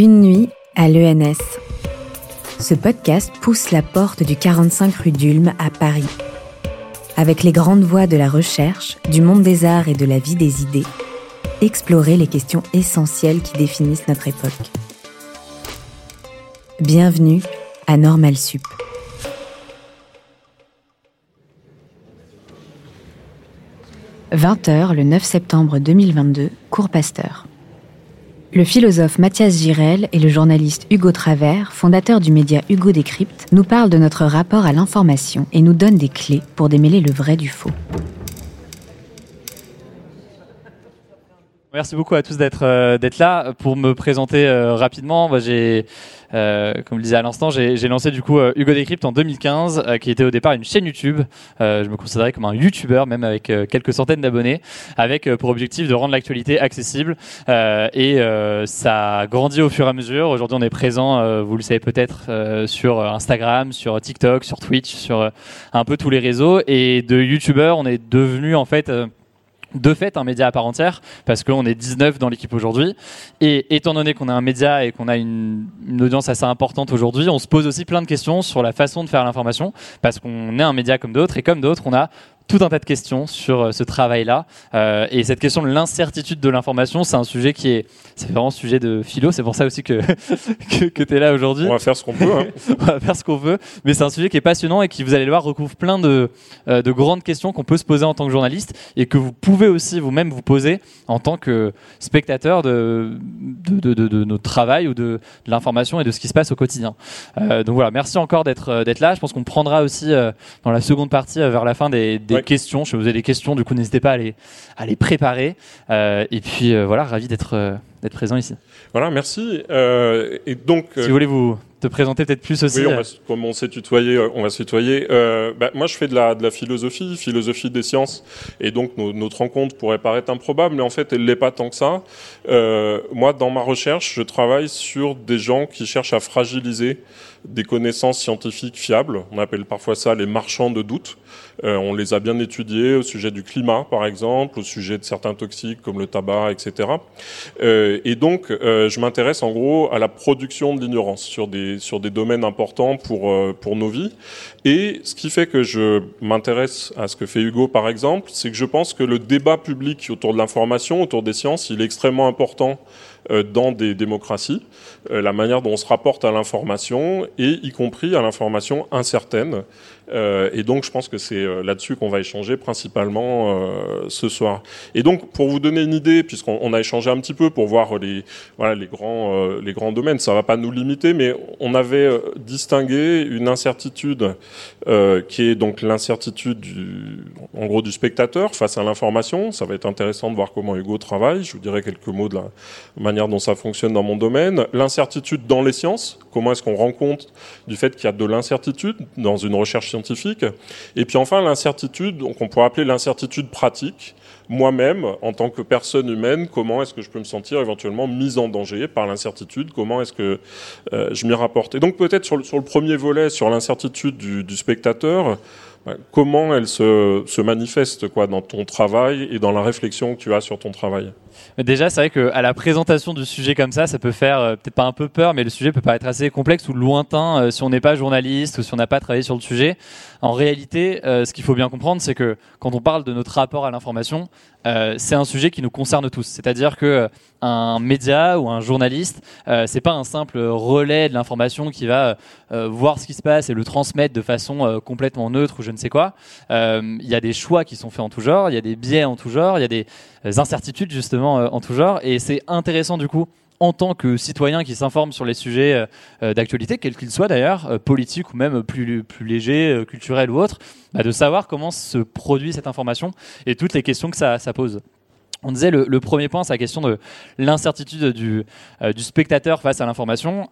Une nuit à l'ENS. Ce podcast pousse la porte du 45 rue d'Ulm à Paris. Avec les grandes voies de la recherche, du monde des arts et de la vie des idées, explorer les questions essentielles qui définissent notre époque. Bienvenue à Normal Sup. « 20h le 9 septembre 2022, cours Pasteur. Le philosophe Mathias Girel et le journaliste Hugo Travers, fondateur du média Hugo Décrypte, nous parlent de notre rapport à l'information et nous donnent des clés pour démêler le vrai du faux. Merci beaucoup à tous d'être euh, d'être là. Pour me présenter euh, rapidement, bah, j'ai, euh, comme je disais à l'instant, j'ai lancé du coup Hugo Decrypt en 2015, qui était au départ une chaîne YouTube. je me considérais comme un YouTuber, même avec quelques centaines d'abonnés, avec pour objectif de rendre l'actualité accessible. et ça a grandi au fur et à mesure. Aujourd'hui, on est présent, vous le savez peut-être, sur Instagram, sur TikTok, sur Twitch, sur un peu tous les réseaux. Et de YouTuber, on est devenu en fait de fait un média à part entière parce qu'on est 19 dans l'équipe aujourd'hui. Et étant donné qu'on a un média et qu'on a une, audience assez importante aujourd'hui on se pose aussi plein de questions sur la façon de faire l'information parce qu'on est un média comme d'autres et comme d'autres on a tout un tas de questions sur euh, ce travail-là. Euh, et cette question de l'incertitude de l'information, c'est un sujet qui est, c'est vraiment un sujet de philo. C'est pour ça aussi que que, que tu es là aujourd'hui. On va faire ce qu'on peut. Hein. On va faire ce qu'on veut. Mais c'est un sujet qui est passionnant et qui, vous allez le voir, recouvre plein de euh, de grandes questions qu'on peut se poser en tant que journaliste et que vous pouvez aussi vous-même vous poser en tant que spectateur de de, de, de, notre travail ou de, l'information et de ce qui se passe au quotidien. Euh, donc voilà, merci encore d'être d'être là. Je pense qu'on prendra aussi dans la seconde partie vers la fin des, des questions. Je vous ai des questions, du coup, n'hésitez pas à les, à les préparer. Euh, et puis, euh, voilà, ravi d'être euh, d'être présent ici. Voilà, merci. et donc, si vous voulez vous te présenter peut-être plus aussi. Oui, on va, comme on s'est tutoyé, on va se tutoyer. Bah, moi, je fais de la, de la philosophie, philosophie des sciences, et donc notre rencontre pourrait paraître improbable, mais en fait, elle l'est pas tant que ça. moi, dans ma recherche, je travaille sur des gens qui cherchent à fragiliser des connaissances scientifiques fiables. On appelle parfois ça les marchands de doute. Euh, on les a bien étudiés au sujet du climat, par exemple, au sujet de certains toxiques comme le tabac, etc. Euh, et donc, euh, je m'intéresse en gros à la production de l'ignorance sur des sur des domaines importants pour pour nos vies. Et ce qui fait que je m'intéresse à ce que fait Hugo, par exemple, c'est que je pense que le débat public autour de l'information, autour des sciences, il est extrêmement important dans des démocraties, la manière dont on se rapporte à l'information et y compris à l'information incertaine. Euh, et donc, je pense que c'est euh, là-dessus qu'on va échanger principalement euh, ce soir. Et donc, pour vous donner une idée, puisqu'on a échangé un petit peu pour voir les, voilà, les, grands, les grands domaines, ça va pas nous limiter, mais on avait distingué une incertitude qui est donc l'incertitude en gros du spectateur face à l'information. Ça va être intéressant de voir comment Hugo travaille. Je vous dirai quelques mots de la manière dont ça fonctionne dans mon domaine. L'incertitude dans les sciences. Comment est-ce qu'on rend compte du fait qu'il y a de l'incertitude dans une recherche scientifique. Et puis enfin, l'incertitude, donc on pourrait appeler l'incertitude pratique. Moi-même, en tant que personne humaine, comment est-ce que je peux me sentir éventuellement mise en danger par l'incertitude? Comment est-ce que euh, je m'y rapporte? Et donc peut-être sur, le premier volet, sur l'incertitude du, du spectateur, comment elle se, se, manifeste quoi dans ton travail et dans la réflexion que tu as sur ton travail? Déjà, c'est vrai qu'à la présentation du sujet comme ça, ça peut faire euh, peut-être pas un peu peur, mais le sujet peut paraître assez complexe ou lointain euh, si on n'est pas journaliste ou si on n'a pas travaillé sur le sujet. En réalité, euh, ce qu'il faut bien comprendre, c'est que quand on parle de notre rapport à l'information, c'est un sujet qui nous concerne tous. C'est-à-dire que un média ou un journaliste, c'est pas un simple relais de l'information qui va voir ce qui se passe et le transmettre de façon complètement neutre ou je ne sais quoi. Il y a des choix qui sont faits en tout genre, il y a des biais en tout genre, il y a des incertitudes justement euh, en tout genre. Et c'est intéressant du coup en tant que citoyen qui s'informe sur les sujets euh, euh, d'actualité, quels qu'ils soient d'ailleurs, politiques ou même plus, plus légers, culturels ou autres, bah, de savoir comment se produit cette information et toutes les questions que ça, pose. On disait le, premier point, c'est la question de l'incertitude du, spectateur face à l'information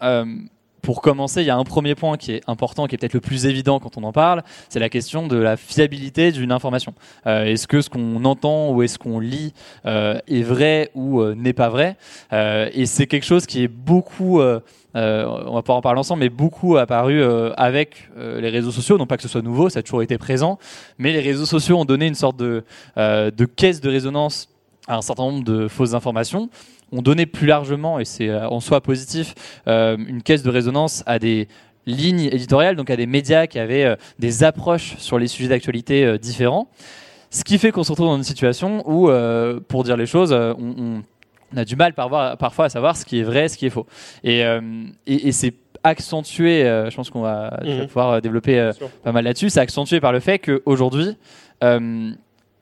pour commencer, il y a un premier point qui est important, qui est peut-être le plus évident quand on en parle, c'est la question de la fiabilité d'une information. Euh, est-ce que ce qu'on entend ou est-ce qu'on lit euh, est vrai ou euh, n'est pas vrai? Et c'est quelque chose qui est beaucoup... on va pas en parler ensemble, mais beaucoup apparu avec les réseaux sociaux. Non pas que ce soit nouveau, ça a toujours été présent, mais les réseaux sociaux ont donné une sorte de, de caisse de résonance à un certain nombre de fausses informations on donnait plus largement, et c'est en soi positif, une caisse de résonance à des lignes éditoriales, donc à des médias qui avaient des approches sur les sujets d'actualité différents. Ce qui fait qu'on se retrouve dans une situation où, pour dire les choses, on, a du mal parfois, à savoir ce qui est vrai, ce qui est faux. Et, et, et c'est accentué, euh, je pense qu'on va, mhm. pouvoir euh, développer euh, pas mal là-dessus, c'est accentué par le fait qu'aujourd'hui,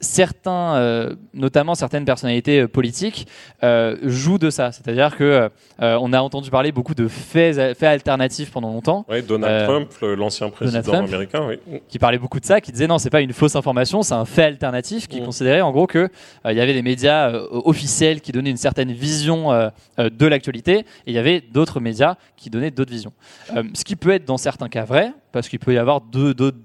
certains, euh, notamment certaines personnalités euh, politiques, euh, jouent de ça. C'est-à-dire que on a entendu parler beaucoup de faits, faits alternatifs pendant longtemps. Oui, Donald Trump, l'ancien président américain, oui. qui parlait beaucoup de ça, qui disait non, c'est pas une fausse information, c'est un fait alternatif, qui mm. considérait en gros que il y avait des médias officiels qui donnaient une certaine vision de l'actualité, et il y avait d'autres médias qui donnaient d'autres visions. ce qui peut être dans certains cas vrai, parce qu'il peut y avoir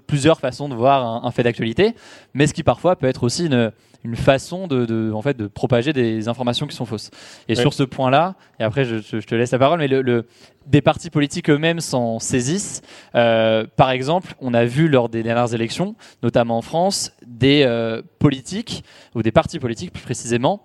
plusieurs façons de voir un, fait d'actualité, mais ce qui parfois peut être aussi une, une façon de, en fait, de propager des informations qui sont fausses. Et sur ce point-là, et après je, te laisse la parole, mais le, des partis politiques eux-mêmes s'en saisissent. Euh, par exemple, on a vu lors des dernières élections, notamment en France, des euh, politiques, ou des partis politiques plus précisément,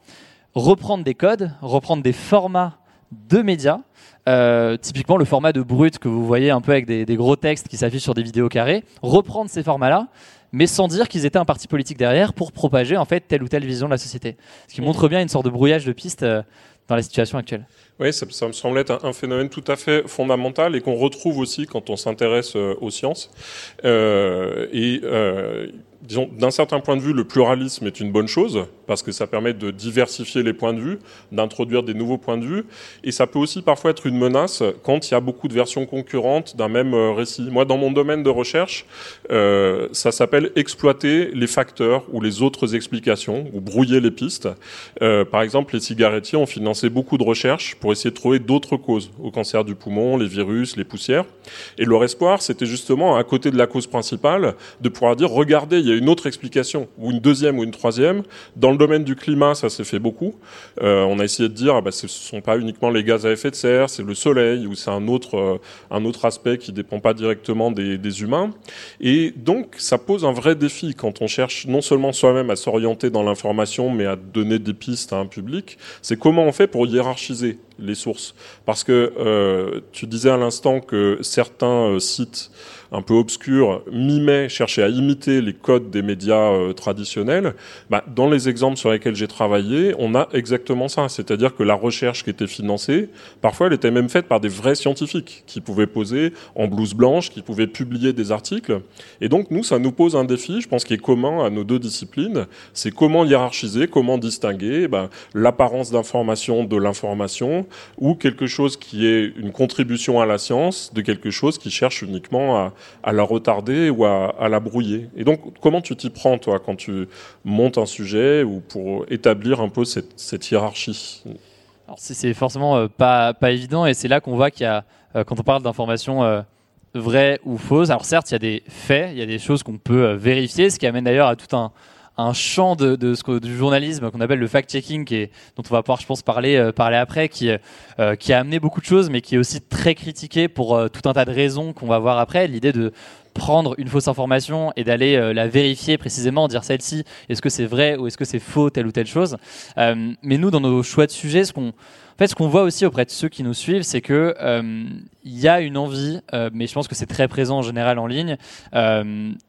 reprendre des codes, reprendre des formats de médias euh, typiquement le format de brut que vous voyez un peu avec des, gros textes qui s'affichent sur des vidéos carrées, reprendre ces formats-là, mais sans dire qu'ils étaient un parti politique derrière pour propager en fait telle ou telle vision de la société. Ce qui montre bien une sorte de brouillage de pistes euh, dans la situation actuelle. Oui, ça, me semble être un, phénomène tout à fait fondamental et qu'on retrouve aussi quand on s'intéresse euh, aux sciences. et d'un certain point de vue, le pluralisme est une bonne chose parce que ça permet de diversifier les points de vue, d'introduire des nouveaux points de vue, et ça peut aussi parfois être une menace quand il y a beaucoup de versions concurrentes d'un même euh, récit. Moi, dans mon domaine de recherche, euh, ça s'appelle exploiter les facteurs ou les autres explications ou brouiller les pistes. Euh, par exemple, les cigarettiers ont financé beaucoup de recherches pour essayer de trouver d'autres causes au cancer du poumon, les virus, les poussières, et leur espoir, c'était justement à côté de la cause principale de pouvoir dire regardez, il y a une autre explication, ou une deuxième ou une troisième. Dans le domaine du climat, ça s'est fait beaucoup. Euh, on a essayé de dire, ah bah, ce ne sont pas uniquement les gaz à effet de serre, c'est le soleil, ou c'est un autre, euh, un autre aspect qui ne dépend pas directement des, humains. Et donc, ça pose un vrai défi quand on cherche non seulement soi-même à s'orienter dans l'information, mais à donner des pistes à un public. C'est comment on fait pour hiérarchiser les sources. Parce que euh, tu disais à l'instant que certains sites un peu obscurs mimaient, cherchaient à imiter les codes des médias euh, traditionnels. Bah, dans les exemples sur lesquels j'ai travaillé, on a exactement ça. C'est-à-dire que la recherche qui était financée, parfois elle était même faite par des vrais scientifiques qui pouvaient poser en blouse blanche, qui pouvaient publier des articles. Et donc nous, ça nous pose un défi, je pense, qui est commun à nos deux disciplines. C'est comment hiérarchiser, comment distinguer bah, l'apparence d'information de l'information ou quelque chose qui est une contribution à la science de quelque chose qui cherche uniquement à, la retarder ou à, la brouiller. Et donc, comment tu t'y prends, toi, quand tu montes un sujet ou pour établir un peu cette, hiérarchie? C'est forcément euh, pas, pas évident et c'est là qu'on voit qu'il y a, euh, quand on parle d'informations euh, vraies ou fausses, alors certes, il y a des faits, il y a des choses qu'on peut vérifier, ce qui amène d'ailleurs à tout un, un champ de, de ce, du journalisme qu'on appelle le fact-checking, dont on va pouvoir, je pense, parler, euh, parler après, qui, euh, qui a amené beaucoup de choses, mais qui est aussi très critiqué pour euh, tout un tas de raisons qu'on va voir après. L'idée de prendre une fausse information et d'aller la vérifier précisément, dire celle-ci, est-ce que c'est vrai ou est-ce que c'est faux, telle ou telle chose. mais nous, dans nos choix de sujets, ce qu'on en fait, ce qu'on voit aussi auprès de ceux qui nous suivent, c'est que il y a une envie, mais je pense que c'est très présent en général en ligne,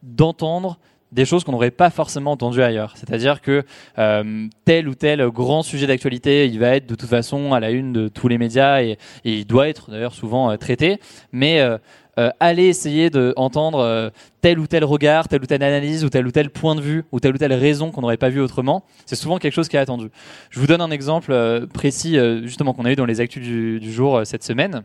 d'entendre des choses qu'on n'aurait pas forcément entendues ailleurs. C'est-à-dire que euh, tel ou tel grand sujet d'actualité, il va être de toute façon à la une de tous les médias et, il doit être d'ailleurs souvent euh, traité. Mais euh, aller essayer d'entendre tel ou tel regard, telle ou telle analyse ou tel ou tel point de vue ou telle ou telle raison qu'on n'aurait pas vu autrement, c'est souvent quelque chose qui est attendu. Je vous donne un exemple précis justement qu'on a eu dans les actus du jour cette semaine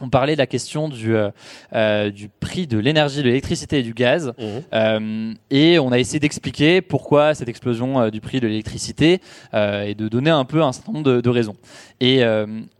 on parlait de la question du, euh, euh, du prix de l'énergie, de l'électricité et du gaz. Mmh. Euh, et on a essayé d'expliquer pourquoi cette explosion du prix de l'électricité et de donner un peu un certain nombre de, de raisons. Et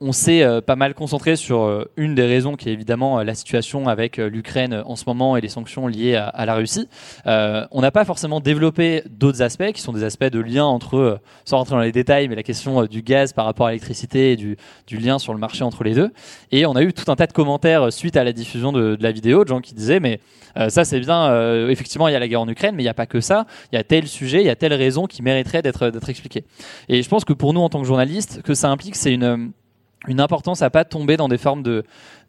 on s'est pas mal concentré sur une des raisons qui est évidemment la situation avec l'Ukraine en ce moment et les sanctions liées à, à la Russie. on n'a pas forcément développé d'autres aspects qui sont des aspects de lien entre, sans rentrer dans les détails, mais la question du gaz par rapport à l'électricité et du, du lien sur le marché entre les deux. Et on a eu tout tout un tas de commentaires suite à la diffusion de, la vidéo, de gens qui disaient mais ça c'est bien, effectivement il y a la guerre en Ukraine, mais il n'y a pas que ça, il y a tel sujet, il y a telle raison qui mériterait d'être expliquée. Et je pense que pour nous en tant que journalistes, que ça implique, c'est une, une importance à pas tomber dans des formes de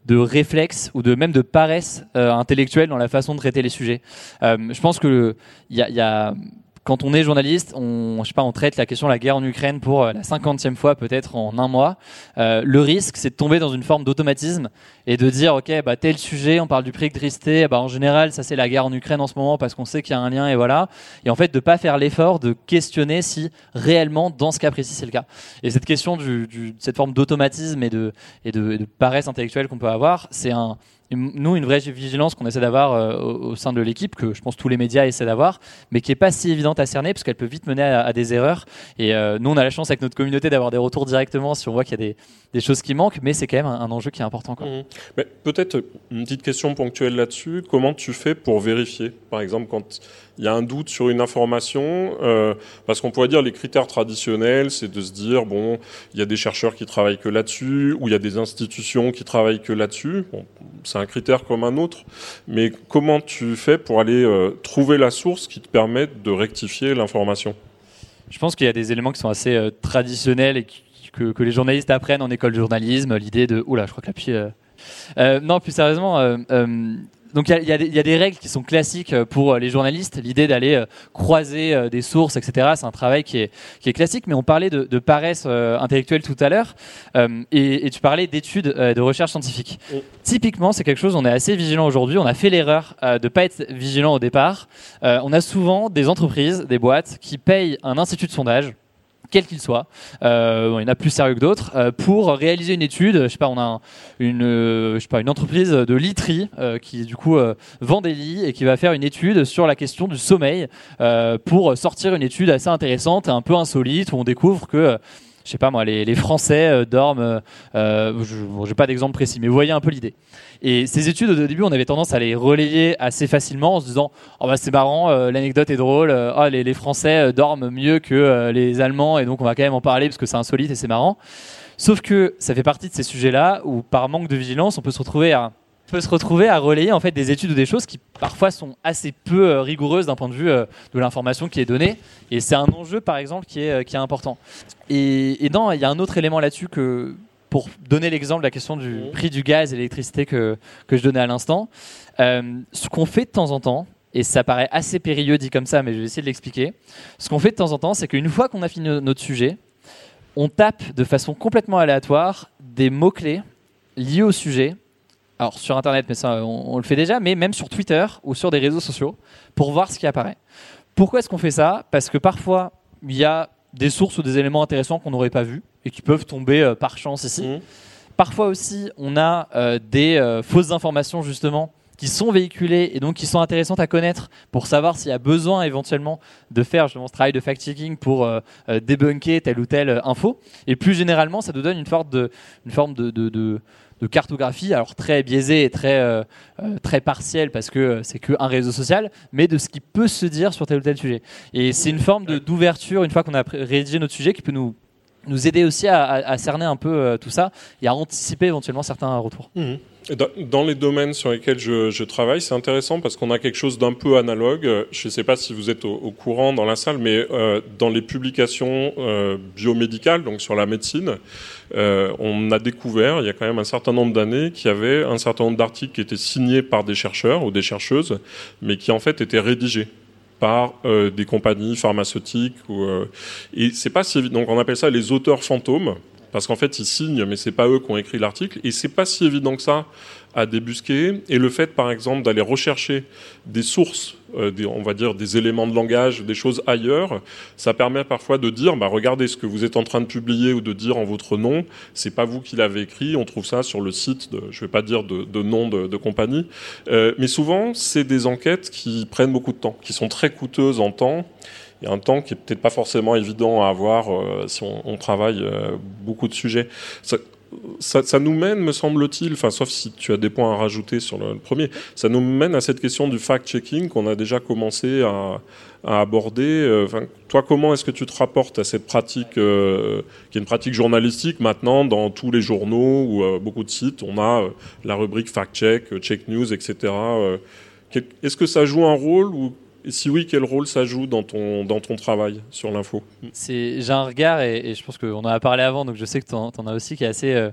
de réflexe ou de même de paresse intellectuelle dans la façon de traiter les sujets. je pense que il y a quand on est journaliste, on, je sais pas, on traite la question de la guerre en Ukraine pour euh, la cinquantième fois peut-être en un mois. Euh, le risque, c'est de tomber dans une forme d'automatisme et de dire, ok, bah tel sujet, on parle du prix électricité, bah en général, ça c'est la guerre en Ukraine en ce moment parce qu'on sait qu'il y a un lien et voilà. Et en fait, de pas faire l'effort de questionner si réellement, dans ce cas précis, c'est le cas. Et cette question du, du cette forme d'automatisme et de et de, de paresse intellectuelle qu'on peut avoir, c'est un nous, une vraie vigilance qu'on essaie d'avoir euh, au, sein de l'équipe, que je pense tous les médias essaient d'avoir, mais qui n'est pas si évidente à cerner parce qu'elle peut vite mener à, des erreurs. Et euh, nous, on a la chance avec notre communauté d'avoir des retours directement si on voit qu'il y a des, choses qui manquent, mais c'est quand même un, enjeu qui est important. Mmh. Peut-être une petite question ponctuelle là-dessus. Comment tu fais pour vérifier, par exemple, quand il y a un doute sur une information, euh, parce qu'on pourrait dire les critères traditionnels, c'est de se dire bon, il y a des chercheurs qui travaillent que là-dessus, ou il y a des institutions qui travaillent que là-dessus. C'est un critère comme un autre, mais comment tu fais pour aller euh, trouver la source qui te permette de rectifier l'information? Je pense qu'il y a des éléments qui sont assez euh, traditionnels et que, les journalistes apprennent en école de journalisme. L'idée de oula, je crois que la non, plus sérieusement donc il y, a des règles qui sont classiques euh, pour euh, les journalistes. L'idée d'aller euh, croiser des sources, etc. C'est un travail qui est, qui est classique. Mais on parlait de, de paresse intellectuelle tout à l'heure, et, et, tu parlais d'études de recherche scientifique. Typiquement, c'est quelque chose. On est assez vigilant aujourd'hui. On a fait l'erreur de pas être vigilant au départ. on a souvent des entreprises, des boîtes qui payent un institut de sondage quel qu'il soit, euh, il y en a plus sérieux que d'autres, euh, pour réaliser une étude. Je sais pas, on a une, euh, une entreprise de literie qui du coup vend des lits et qui va faire une étude sur la question du sommeil pour sortir une étude assez intéressante, un peu insolite, où on découvre que je sais pas moi, les, les Français dorment. Euh, je n'ai pas d'exemple précis, mais vous voyez un peu l'idée. Et ces études, au début, on avait tendance à les relayer assez facilement en se disant oh bah c'est marrant, euh, l'anecdote est drôle, euh, oh, les, les, Français euh, dorment mieux que les Allemands et donc on va quand même en parler parce que c'est insolite et c'est marrant. Sauf que ça fait partie de ces sujets-là où par manque de vigilance, on peut se retrouver à peut se retrouver à relayer en fait des études ou des choses qui parfois sont assez peu rigoureuses d'un point de vue de l'information qui est donnée et c'est un enjeu par exemple qui est, qui est important et, et non il y a un autre élément là-dessus que pour donner l'exemple de la question du mmh. prix du gaz et l'électricité que, que je donnais à l'instant, euh, ce qu'on fait de temps en temps, et ça paraît assez périlleux dit comme ça, mais je vais essayer de l'expliquer, ce qu'on fait de temps en temps, c'est qu'une fois qu'on a fini notre sujet, on tape de façon complètement aléatoire des mots-clés liés au sujet. Alors sur Internet, mais ça on, on, le fait déjà, mais même sur Twitter ou sur des réseaux sociaux, pour voir ce qui apparaît. Pourquoi est-ce qu'on fait ça? Parce que parfois, il y a des sources ou des éléments intéressants qu'on n'aurait pas vus et qui peuvent tomber euh, par chance ici. Mmh. Parfois aussi, on a euh, des euh, fausses informations justement qui sont véhiculées et donc qui sont intéressantes à connaître pour savoir s'il y a besoin éventuellement de faire justement ce travail de fact-checking pour débunker telle ou telle info. Et plus généralement, ça nous donne une, forme de, une forme de, de, de de cartographie, alors très biaisée et très, euh, euh, très partielle parce que euh, c'est qu'un réseau social, mais de ce qui peut se dire sur tel ou tel sujet. Et c'est une forme d'ouverture, une fois qu'on a rédigé notre sujet, qui peut nous, nous aider aussi à, cerner un peu tout ça et à anticiper éventuellement certains retours. Mmh. Dans les domaines sur lesquels je, travaille, c'est intéressant parce qu'on a quelque chose d'un peu analogue. Je ne sais pas si vous êtes au, courant dans la salle, mais euh, dans les publications euh, biomédicales, donc sur la médecine, euh, on a découvert, il y a quand même un certain nombre d'années, qu'il y avait un certain nombre d'articles qui étaient signés par des chercheurs ou des chercheuses, mais qui en fait étaient rédigés par des compagnies pharmaceutiques. Et c'est pas si donc on appelle ça les auteurs fantômes parce qu'en fait ils signent, mais c'est pas eux qui ont écrit l'article, et c'est pas si évident que ça à débusquer. Et le fait, par exemple, d'aller rechercher des sources, euh, des, on va dire des éléments de langage, des choses ailleurs, ça permet parfois de dire, bah, regardez ce que vous êtes en train de publier ou de dire en votre nom, c'est pas vous qui l'avez écrit, on trouve ça sur le site, de, je vais pas dire de, de nom de, de compagnie, euh, mais souvent c'est des enquêtes qui prennent beaucoup de temps, qui sont très coûteuses en temps y a un temps qui est peut-être pas forcément évident à avoir euh, si on, travaille euh, beaucoup de sujets. ça, nous mène, me semble-t-il, enfin, sauf si tu as des points à rajouter sur le, premier, ça nous mène à cette question du fact-checking qu'on a déjà commencé à, aborder. Euh, toi, comment est-ce que tu te rapportes à cette pratique, qui est une pratique journalistique maintenant dans tous les journaux ou beaucoup de sites, on a la rubrique fact-check, check news, etc. est-ce que ça joue un rôle ou et si oui, quel rôle ça joue dans ton, dans ton travail sur l'info? J'ai un regard, et, je pense qu'on en a parlé avant, donc je sais que tu en, as aussi, qui est assez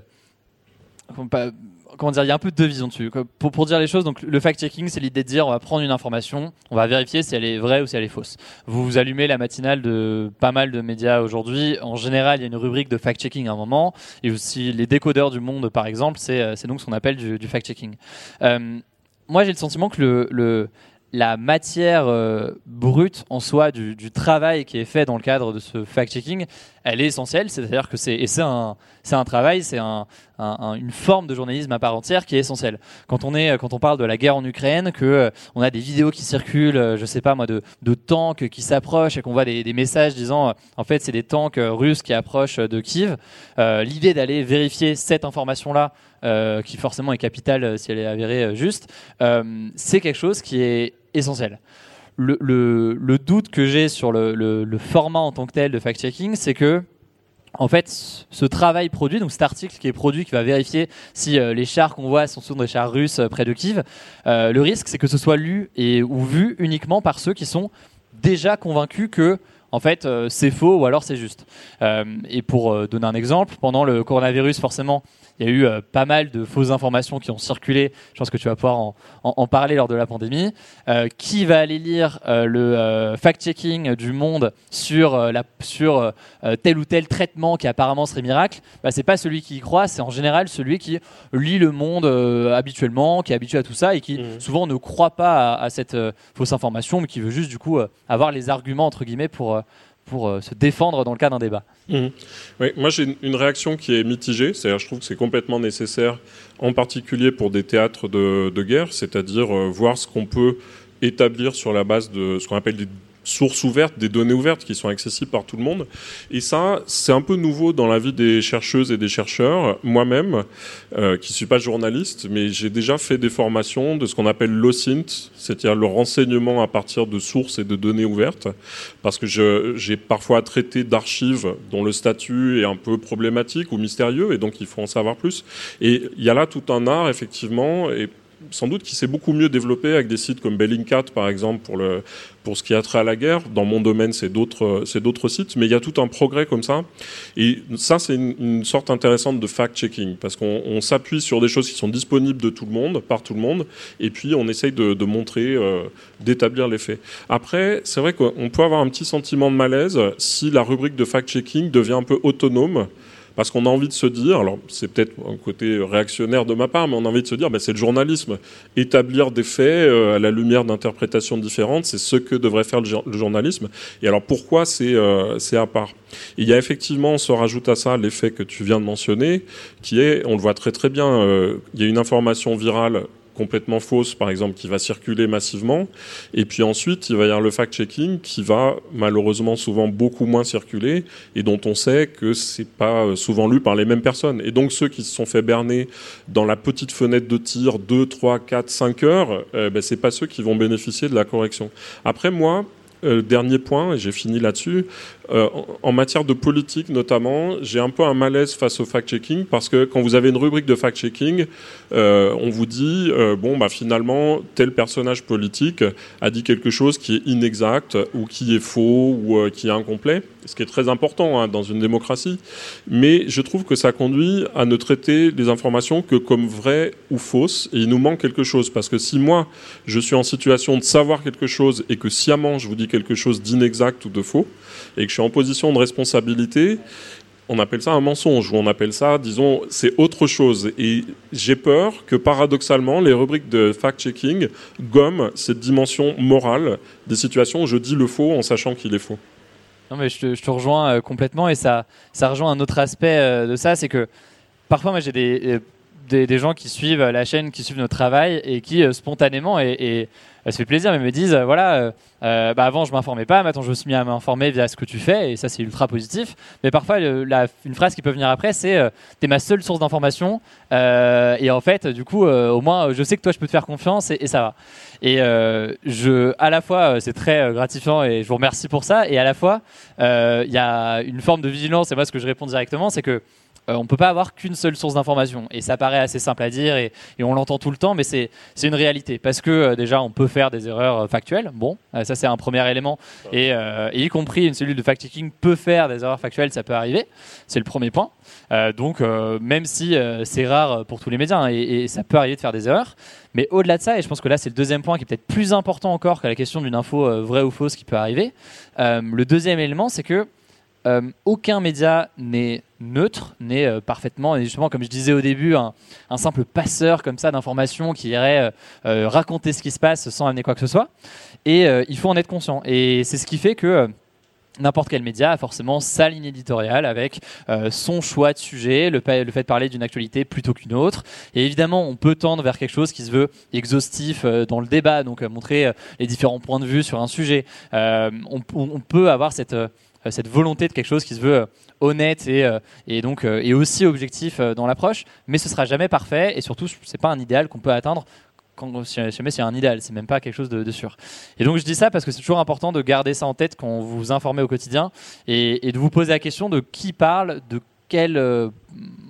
comment dire, il y a un peu de deux visions dessus. Pour, pour dire les choses, donc le fact-checking, c'est l'idée de dire on va prendre une information, on va vérifier si elle est vraie ou si elle est fausse. Vous vous allumez la matinale de pas mal de médias aujourd'hui. En général, il y a une rubrique de fact-checking à un moment. Et aussi les décodeurs du monde, par exemple, c'est euh, donc ce qu'on appelle du, fact-checking. Euh, moi, j'ai le sentiment que le la matière euh, brute en soi du, travail qui est fait dans le cadre de ce fact-checking, elle est essentielle. C'est-à-dire que c'est un un travail, c'est un, une forme de journalisme à part entière qui est essentielle. Quand on est quand on parle de la guerre en Ukraine, que euh, on a des vidéos qui circulent, euh, je sais pas moi, de, de tanks qui s'approchent et qu'on voit des, messages disant en fait c'est des tanks russes qui approchent de Kiev. L'idée d'aller vérifier cette information là. qui forcément est capitale si elle est avérée juste, c'est quelque chose qui est essentiel. Le, doute que j'ai sur le, format en tant que tel de fact-checking, c'est que en fait, ce travail produit, donc cet article qui est produit, qui va vérifier si euh, les chars qu'on voit sont des chars russes euh, près euh, le risque, c'est que ce soit lu et ou vu uniquement par ceux qui sont déjà convaincus que en fait, c'est faux ou alors c'est juste. et pour donner un exemple, pendant le coronavirus, forcément, il y a eu euh, pas mal de fausses informations qui ont circulé. Je pense que tu vas pouvoir en, parler lors de la pandémie. Euh, qui va aller lire euh, le fact-checking du monde sur, la, sur tel ou tel traitement qui apparemment serait miracle? Bah, C'est pas celui qui y croit, c'est en général celui qui lit le monde habituellement, qui est habitué à tout ça et qui mmh. souvent ne croit pas à, à cette fausse information, mais qui veut juste du coup avoir les arguments entre guillemets pour pour euh, se défendre dans le cas d'un débat. Mmh. Oui, moi j'ai une réaction qui est mitigée, c'est-à-dire je trouve que c'est complètement nécessaire, en particulier pour des théâtres de, de guerre, c'est-à-dire euh, voir ce qu'on peut établir sur la base de ce qu'on appelle des sources ouvertes, des données ouvertes qui sont accessibles par tout le monde. Et ça, c'est un peu nouveau dans la vie des chercheuses et des chercheurs. Moi-même, euh, qui suis pas journaliste, mais j'ai déjà fait des formations de ce qu'on appelle l'OSINT, c'est-à-dire le renseignement à partir de sources et de données ouvertes, parce que j'ai parfois traité d'archives dont le statut est un peu problématique ou mystérieux, et donc il faut en savoir plus. Et il y a là tout un art, effectivement, et sans doute qui s'est beaucoup mieux développé avec des sites comme Bellingcat, par exemple, pour, le, pour ce qui a trait à la guerre. Dans mon domaine, c'est d'autres, sites, mais il y a tout un progrès comme ça. Et ça, c'est une, sorte intéressante de fact-checking, parce qu'on s'appuie sur des choses qui sont disponibles de tout le monde, par tout le monde, et puis on essaye de, montrer, euh, d'établir les faits. Après, c'est vrai qu'on peut avoir un petit sentiment de malaise si la rubrique de fact-checking devient un peu autonome parce qu'on a envie de se dire, alors c'est peut-être un côté réactionnaire de ma part, mais on a envie de se dire, bah, c'est le journalisme. Établir des faits euh, à la lumière d'interprétations différentes, c'est ce que devrait faire le, journalisme. Et alors pourquoi c'est euh, à part? Il y a effectivement, on se rajoute à ça l'effet que tu viens de mentionner, qui est, on le voit très très bien, euh, il y a une information virale complètement fausse, par exemple, qui va circuler massivement. Et puis ensuite, il va y avoir le fact-checking qui va malheureusement souvent beaucoup moins circuler et dont on sait que c'est pas euh, souvent lu par les mêmes personnes. Et donc ceux qui se sont fait berner dans la petite fenêtre de tir 2, 3, 4, 5 heures, euh, ben, c'est pas ceux qui vont bénéficier de la correction. Après, moi, euh, dernier point, et j'ai fini là-dessus, euh, en matière de politique notamment, j'ai un peu un malaise face au fact-checking parce que quand vous avez une rubrique de fact-checking, euh, on vous dit bon bah finalement tel personnage politique a dit quelque chose qui est inexact ou qui est faux ou qui est incomplet, ce qui est très important hein, dans une démocratie. Mais je trouve que ça conduit à ne traiter les informations que comme vraies ou fausses et il nous manque quelque chose parce que si moi je suis en situation de savoir quelque chose et que sciemment je vous dis quelque chose d'inexact ou de faux, et que je en position de responsabilité, on appelle ça un mensonge, ou on appelle ça, disons, c'est autre chose. Et j'ai peur que paradoxalement, les rubriques de fact-checking gomment cette dimension morale des situations où je dis le faux en sachant qu'il est faux. Non, mais je te, rejoins euh, complètement, et ça, ça rejoint un autre aspect euh, de ça, c'est que parfois, moi, j'ai des. Euh, des, gens qui suivent la chaîne, qui suivent notre travail et qui spontanément et ça fait plaisir, me disent euh, voilà, euh, euh, bah avant je m'informais pas, maintenant je me suis mis à m'informer via ce que tu fais, et ça c'est ultra positif. Mais parfois, une phrase qui peut venir après, c'est t'es ma seule source d'information, et en fait, du coup, au moins je sais que toi je peux te faire confiance, et, ça va. Et je, à la fois, c'est très gratifiant, et je vous remercie pour ça, et à la fois, il y a une forme de vigilance, et moi ce que je réponds directement, c'est que euh, on ne peut pas avoir qu'une seule source d'information. Et ça paraît assez simple à dire et, on l'entend tout le temps, mais c'est une réalité. Parce que euh, déjà, on peut faire des erreurs euh, factuelles. Bon, ça c'est un premier élément. Et, y compris une cellule de fact-checking peut faire des erreurs factuelles, ça peut arriver. C'est le premier point. donc, même si c'est rare pour tous les médias, hein, et, ça peut arriver de faire des erreurs. Mais au-delà de ça, et je pense que là c'est le deuxième point qui est peut-être plus important encore que la question d'une info vraie ou fausse qui peut arriver, le deuxième élément, c'est que euh, aucun média n'est neutre, n'est euh, parfaitement, et justement, comme je disais au début, un, simple passeur comme ça d'informations qui irait euh, raconter ce qui se passe sans amener quoi que ce soit. Et il faut en être conscient. Et c'est ce qui fait que n'importe quel média a forcément sa ligne éditoriale avec son choix de sujet, le, fait de parler d'une actualité plutôt qu'une autre. Et évidemment, on peut tendre vers quelque chose qui se veut exhaustif dans le débat, donc montrer les différents points de vue sur un sujet. On, peut avoir cette cette volonté de quelque chose qui se veut euh, honnête et, euh, et donc et aussi objectif dans l'approche, mais ce sera jamais parfait et surtout c'est pas un idéal qu'on peut atteindre quand jamais c'est un idéal, c'est même pas quelque chose de, sûr. Et donc je dis ça parce que c'est toujours important de garder ça en tête quand vous vous informez au quotidien et, de vous poser la question de qui parle, de quel, euh,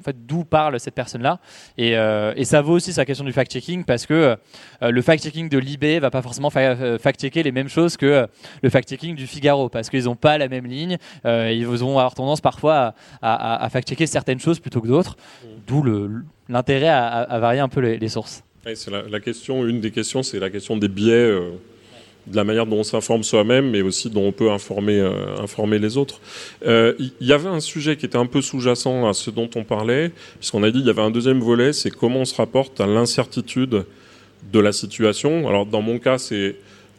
fait, d'où parle cette personne-là. Et, euh, et, ça vaut aussi sa question du fact-checking parce que euh, le fact-checking de l'IB va pas forcément fact-checker les mêmes choses que le fact-checking du Figaro parce qu'ils n'ont pas la même ligne. ils vont avoir tendance parfois à, à, fact-checker certaines choses plutôt que d'autres, d'où l'intérêt à, varier un peu les, sources. c'est la, la, question, une des questions, c'est la question des biais de la manière dont on s'informe soi-même, mais aussi dont on peut informer, euh, informer les autres. Il euh, y avait un sujet qui était un peu sous-jacent à ce dont on parlait, puisqu'on a dit qu'il y avait un deuxième volet, c'est comment on se rapporte à l'incertitude de la situation. Alors dans mon cas, c'est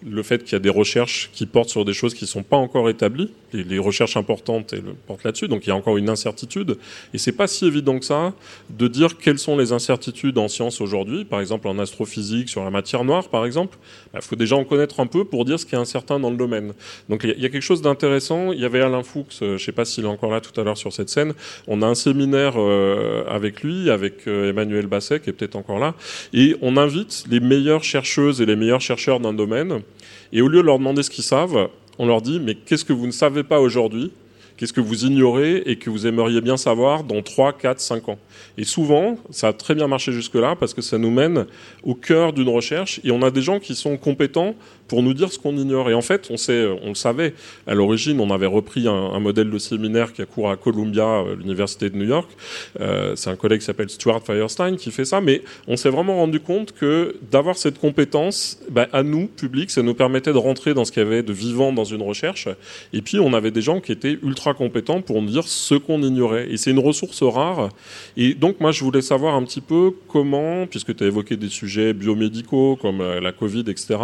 le fait qu'il y a des recherches qui portent sur des choses qui ne sont pas encore établies. Les, recherches importantes portent là-dessus, donc il y a encore une incertitude. Et c'est pas si évident que ça de dire quelles sont les incertitudes en science aujourd'hui, par exemple en astrophysique, sur la matière noire, par exemple. Il bah, faut déjà en connaître un peu pour dire ce qui est incertain dans le domaine. Donc il y, a quelque chose d'intéressant. Il y avait Alain Fuchs, euh, je ne sais pas s'il est encore là tout à l'heure sur cette scène. On a un séminaire euh, avec lui, avec euh, Emmanuel Basset, qui est peut-être encore là, et on invite les meilleures chercheuses et les meilleurs chercheurs d'un domaine et au lieu de leur demander ce qu'ils savent, on leur dit, mais qu'est-ce que vous ne savez pas aujourd'hui Qu'est-ce que vous ignorez et que vous aimeriez bien savoir dans 3, 4, 5 ans? Et souvent, ça a très bien marché jusque-là parce que ça nous mène au cœur d'une recherche et on a des gens qui sont compétents pour nous dire ce qu'on ignore. Et en fait, on, on le savait. À l'origine, on avait repris un, modèle de séminaire qui a cours à Columbia, euh, l'université de New York. Euh, c'est un collègue qui s'appelle Stuart Firestein qui fait ça. Mais on s'est vraiment rendu compte que d'avoir cette compétence, bah, à nous, public, ça nous permettait de rentrer dans ce qu'il y avait de vivant dans une recherche. Et puis, on avait des gens qui étaient ultra compétents pour nous dire ce qu'on ignorait. Et c'est une ressource rare. Et donc, moi, je voulais savoir un petit peu comment, puisque tu as évoqué des sujets biomédicaux comme euh, la Covid, etc.,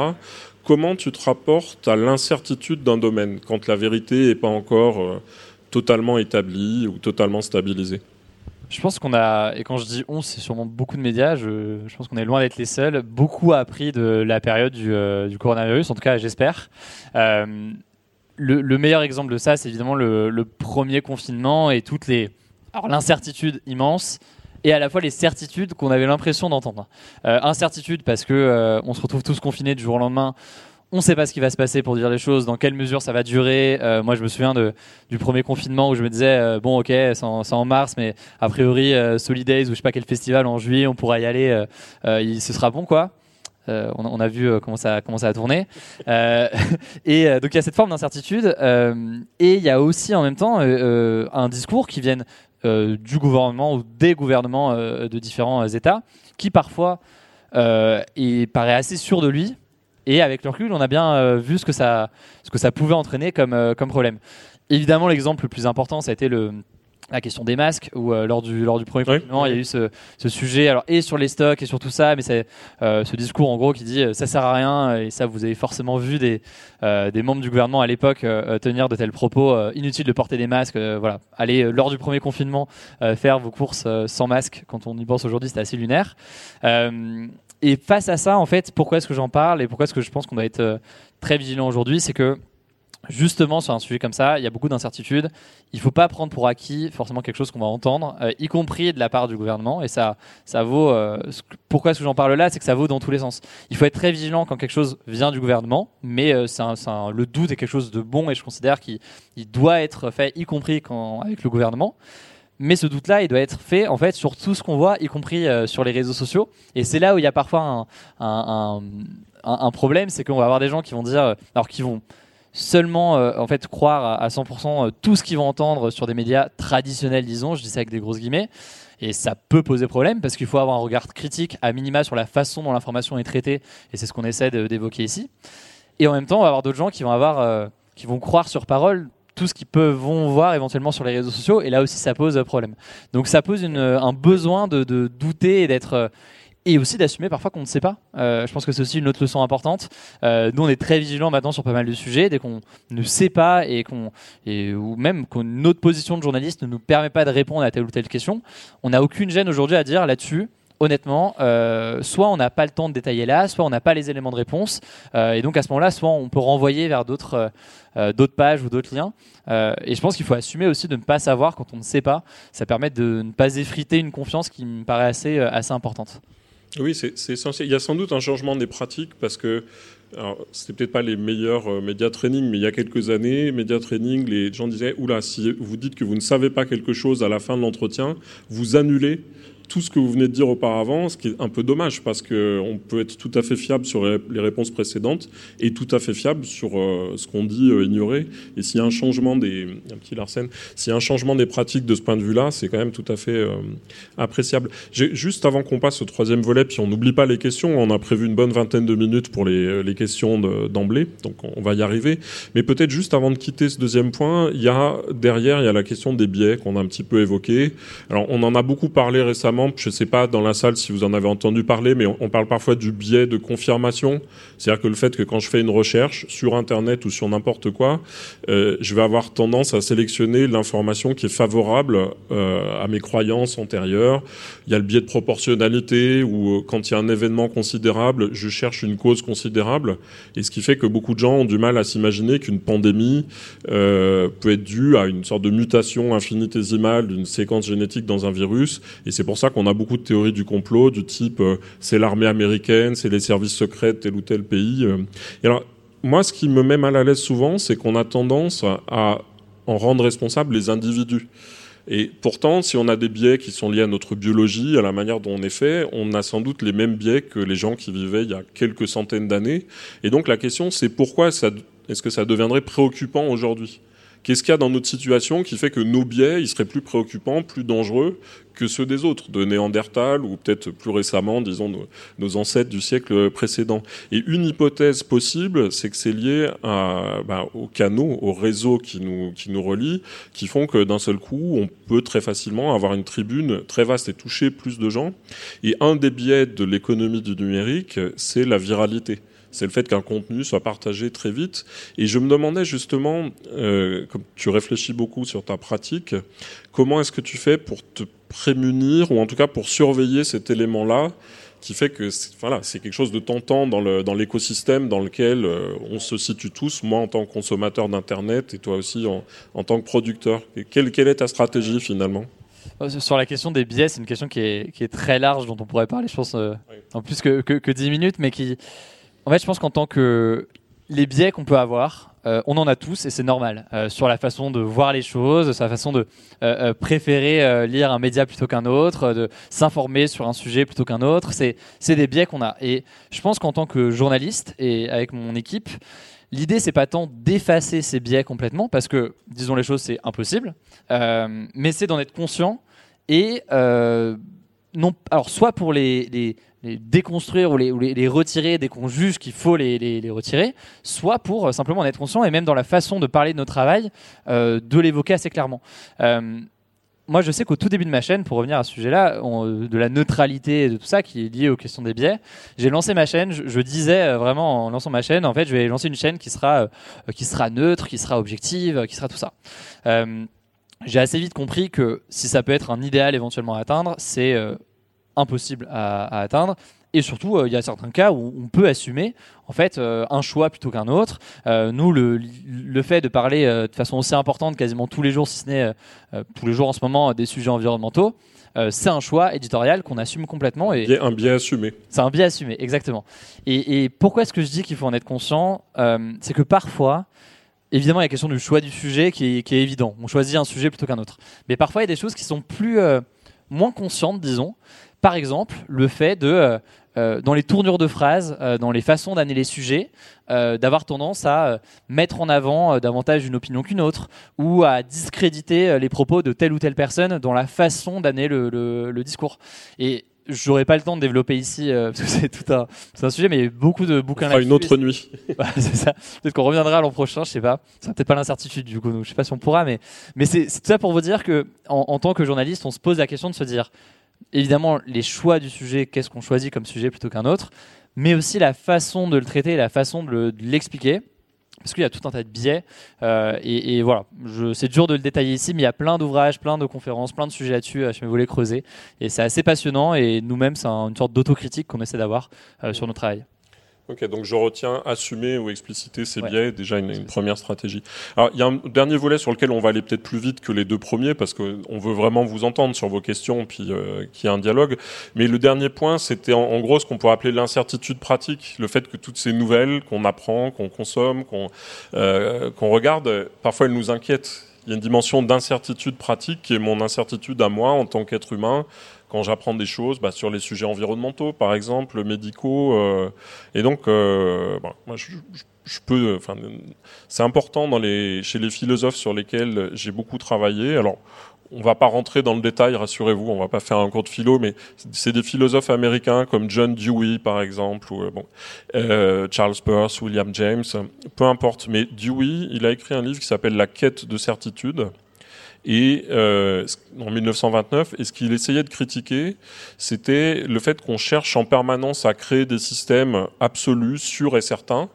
comment tu te rapportes à l'incertitude d'un domaine quand la vérité n'est pas encore euh, totalement établie ou totalement stabilisée? Je pense qu'on a, et quand je dis on, c'est sûrement beaucoup de médias, je, pense qu'on est loin d'être les seuls, beaucoup appris de la période du, euh, coronavirus, en tout cas j'espère. Euh, le, meilleur exemple de ça, c'est évidemment le, le, premier confinement et toutes les... Alors l'incertitude immense, et à la fois les certitudes qu'on avait l'impression d'entendre. Euh, incertitude parce que euh, on se retrouve tous confinés du jour au lendemain. On ne sait pas ce qui va se passer pour dire les choses, dans quelle mesure ça va durer. Euh, moi, je me souviens du premier confinement où je me disais bon, ok, c'est en, mars, mais a priori, Solidays ou je sais pas quel festival en juillet, on pourra y aller, il, ce sera bon, quoi. On, a vu comment ça comment ça a tourné. et donc il y a cette forme d'incertitude et il y a aussi en même temps un discours qui vient euh, du gouvernement ou des gouvernements euh, de différents euh, États, qui parfois il paraît assez sûr de lui. Et avec le recul, on a bien vu ce que ça, ce que ça pouvait entraîner comme, comme problème. Évidemment, l'exemple le plus important, ça a été le, la question des masques où euh, lors du lors du premier confinement il y a eu ce, ce, sujet alors et sur les stocks et sur tout ça mais c'est euh, ce discours en gros qui dit ça sert à rien et ça vous avez forcément vu des euh, des membres du gouvernement à l'époque tenir de tels propos inutile de porter des masques voilà. Aller lors du premier confinement faire vos courses sans masque quand on y pense aujourd'hui c'est assez lunaire. Et face à ça en fait pourquoi est-ce que j'en parle et pourquoi est-ce que je pense qu'on doit être très vigilant aujourd'hui c'est que justement sur un sujet comme ça, il y a beaucoup d'incertitudes. Il ne faut pas prendre pour acquis forcément quelque chose qu'on va entendre, euh, y compris de la part du gouvernement. Et ça, ça vaut. Euh, pourquoi est-ce que j'en parle là? C'est que ça vaut dans tous les sens. Il faut être très vigilant quand quelque chose vient du gouvernement, mais euh, c'est le doute est quelque chose de bon et je considère qu'il doit être fait, y compris avec le gouvernement. Mais ce doute-là, il doit être fait en fait sur tout ce qu'on voit, y compris sur les réseaux sociaux. Et c'est là où il y a parfois un, un problème, c'est qu'on va avoir des gens qui vont dire, alors qui vont seulement euh, en fait croire à, 100% euh, tout ce qu'ils vont entendre sur des médias traditionnels, disons, je dis ça avec des grosses guillemets. Et ça peut poser problème parce qu'il faut avoir un regard critique à minima sur la façon dont l'information est traitée, et c'est ce qu'on essaie d'évoquer ici. Et en même temps, on va avoir d'autres gens qui vont avoir, euh, qui vont croire sur parole tout ce qu'ils peuvent vont voir éventuellement sur les réseaux sociaux, et là aussi ça pose problème. Donc ça pose un besoin de douter et d'être et aussi d'assumer parfois qu'on ne sait pas. Euh, je pense que c'est aussi une autre leçon importante. Euh, nous, on est très vigilants maintenant sur pas mal de sujets. Dès qu'on ne sait pas et qu'on ou même qu'une autre position de journaliste ne nous permet pas de répondre à telle ou telle question, on n'a aucune gêne aujourd'hui à dire là-dessus. Honnêtement, euh, soit on n'a pas le temps de détailler là, soit on n'a pas les éléments de réponse, et donc à ce moment-là, soit on peut renvoyer vers d'autres d'autres pages ou d'autres liens. et je pense qu'il faut assumer aussi de ne pas savoir quand on ne sait pas. Ça permet de ne pas effriter une confiance qui me paraît assez assez importante. Oui, c'est essentiel. Il y a sans doute un changement des pratiques parce que c'était peut-être pas les meilleurs euh, médias training, mais il y a quelques années, training, les gens disaient oula, si vous dites que vous ne savez pas quelque chose à la fin de l'entretien, vous annulez tout ce que vous venez de dire auparavant, ce qui est un peu dommage parce qu'on peut être tout à fait fiable sur les réponses précédentes et tout à fait fiable sur euh, ce qu'on dit euh, ignoré. Et s'il y a un changement des, un petit Larsen, s'il y a un changement des pratiques de ce point de vue-là, c'est quand même tout à fait euh, appréciable. Juste avant qu'on passe au troisième volet, puis on n'oublie pas les questions, on a prévu une bonne vingtaine de minutes pour les, questions d'emblée, donc on va y arriver. Mais peut-être juste avant de quitter ce deuxième point, il y a derrière, il y a la question des biais qu'on a un petit peu évoqué. Alors on en a beaucoup parlé récemment je ne sais pas dans la salle si vous en avez entendu parler, mais on, parle parfois du biais de confirmation. C'est-à-dire que le fait que quand je fais une recherche sur Internet ou sur n'importe quoi, euh, je vais avoir tendance à sélectionner l'information qui est favorable euh, à mes croyances antérieures. Il y a le biais de proportionnalité où euh, quand il y a un événement considérable, je cherche une cause considérable. Et ce qui fait que beaucoup de gens ont du mal à s'imaginer qu'une pandémie peut être due à une sorte de mutation infinitésimale d'une séquence génétique dans un virus. Et c'est pour ça qu'on a beaucoup de théories du complot, du type euh, c'est l'armée américaine, c'est les services secrets de tel ou tel pays. Euh. Et alors, moi, ce qui me met mal à l'aise souvent, c'est qu'on a tendance à en rendre responsables les individus. Et pourtant, si on a des biais qui sont liés à notre biologie, à la manière dont on est fait, on a sans doute les mêmes biais que les gens qui vivaient il y a quelques centaines d'années. Et donc la question, c'est pourquoi est-ce que ça deviendrait préoccupant aujourd'hui? Qu'est-ce qu'il y a dans notre situation qui fait que nos biais, ils seraient plus préoccupants, plus dangereux que ceux des autres, de Néandertal ou peut-être plus récemment, disons, nos, ancêtres du siècle précédent. Et une hypothèse possible, c'est que c'est lié ben, aux canaux, aux réseaux qui nous, qui nous relient, qui font que d'un seul coup, on peut très facilement avoir une tribune très vaste et toucher plus de gens. Et un des biais de l'économie du numérique, c'est la viralité c'est le fait qu'un contenu soit partagé très vite. Et je me demandais justement, euh, comme tu réfléchis beaucoup sur ta pratique, comment est-ce que tu fais pour te prémunir, ou en tout cas pour surveiller cet élément-là, qui fait que voilà, c'est quelque chose de tentant dans l'écosystème dans, lequel euh, on se situe tous, moi en tant que consommateur d'Internet et toi aussi en, tant que producteur. Et quelle, quelle est ta stratégie finalement? Euh, sur la question des biais, c'est une question qui est, qui est, très large, dont on pourrait parler, je pense, en plus que, que, que, 10 minutes, mais qui, en fait, je pense qu'en tant que les biais qu'on peut avoir, euh, on en a tous et c'est normal euh, sur la façon de voir les choses, la façon de euh, préférer lire un média plutôt qu'un autre, de s'informer sur un sujet plutôt qu'un autre. C'est des biais qu'on a. Et je pense qu'en tant que journaliste et avec mon équipe, l'idée c'est pas tant d'effacer ces biais complètement parce que disons les choses c'est impossible, mais c'est d'en être conscient et non alors soit pour les déconstruire ou les, retirer dès qu'on juge qu'il faut les, retirer, soit pour euh, simplement en être conscient et même dans la façon de parler de notre travail, euh, de l'évoquer assez clairement. Euh, moi, je sais qu'au tout début de ma chaîne, pour revenir à ce sujet-là, de la neutralité et de tout ça qui est lié aux questions des biais, j'ai lancé ma chaîne. Je, disais vraiment en lançant ma chaîne, en fait, je vais lancer une chaîne qui sera, neutre, qui sera objective, qui sera tout ça. J'ai assez vite compris que si ça peut être un idéal éventuellement à atteindre, c'est impossible à, atteindre. Et surtout, il y a certains cas où on peut assumer en fait un choix plutôt qu'un autre. nous, le, le, fait de parler de façon aussi importante quasiment tous les jours, si ce n'est tous les jours en ce moment, des sujets environnementaux, c'est un choix éditorial qu'on assume complètement. Et un biais assumé. C'est un biais assumé, exactement. Et, et pourquoi est-ce que je dis qu'il faut en être conscient? C'est que parfois, évidemment, il y a la question du choix du sujet qui est, évident. On choisit un sujet plutôt qu'un autre. Mais parfois, il y a des choses qui sont plus moins conscientes, disons. Par exemple, le fait de, euh, euh, dans les tournures de phrases, euh, dans les façons d'amener les sujets, d'avoir tendance à mettre en avant davantage une opinion qu'une autre, ou à discréditer les propos de telle ou telle personne dans la façon d'amener le, discours. Et j'aurais pas le temps de développer ici parce que c'est tout un, un, sujet, mais il y a beaucoup de bouquins là. une autre nuit. c'est ça. Peut-être qu'on reviendra l'an prochain, je sais pas. C'est peut-être pas l'incertitude du coup, donc je sais pas si on pourra, mais mais c'est tout ça pour vous dire que en, en, tant que journaliste, on se pose la question de se dire évidemment les choix du sujet, qu'est-ce qu'on choisit comme sujet plutôt qu'un autre, mais aussi la façon de le traiter, la façon de l'expliquer. Parce qu'il y a tout un tas de biais. Euh, et, voilà, c'est dur de le détailler ici, mais il y a plein d'ouvrages, plein de conférences, plein de sujets là-dessus, euh, si vous creuser. Et c'est assez passionnant. Et nous-mêmes, c'est une sorte d'autocritique qu'on essaie d'avoir euh, sur nos travail. Ok, donc je retiens assumer ou expliciter ces biais, déjà une, première stratégie. Alors il y a un dernier volet sur lequel on va aller peut-être plus vite que les deux premiers parce qu'on veut vraiment vous entendre sur vos questions puis euh, qu'il y ait un dialogue. Mais le dernier point, c'était en, gros ce qu'on pourrait appeler l'incertitude pratique, le fait que toutes ces nouvelles qu'on apprend, qu'on consomme, qu'on euh, qu'on regarde, parfois elles nous inquiètent. Il y a une dimension d'incertitude pratique qui est mon incertitude à moi en tant qu'être humain j'apprends des choses bah, sur les sujets environnementaux, par exemple, médicaux. Euh, et donc, euh, moi, je, peux. C'est important chez les philosophes sur lesquels j'ai beaucoup travaillé. Alors, on va pas rentrer dans le détail, rassurez-vous, on va pas faire un cours de philo, mais c'est des philosophes américains comme John Dewey, par exemple, ou euh, Charles Peirce, William James, peu importe. Mais Dewey, il a écrit un livre qui s'appelle La quête de certitude et euh, en 1929, et ce qu'il essayait de critiquer, c'était le fait qu'on cherche en permanence à créer des systèmes absolus, sûrs et certains,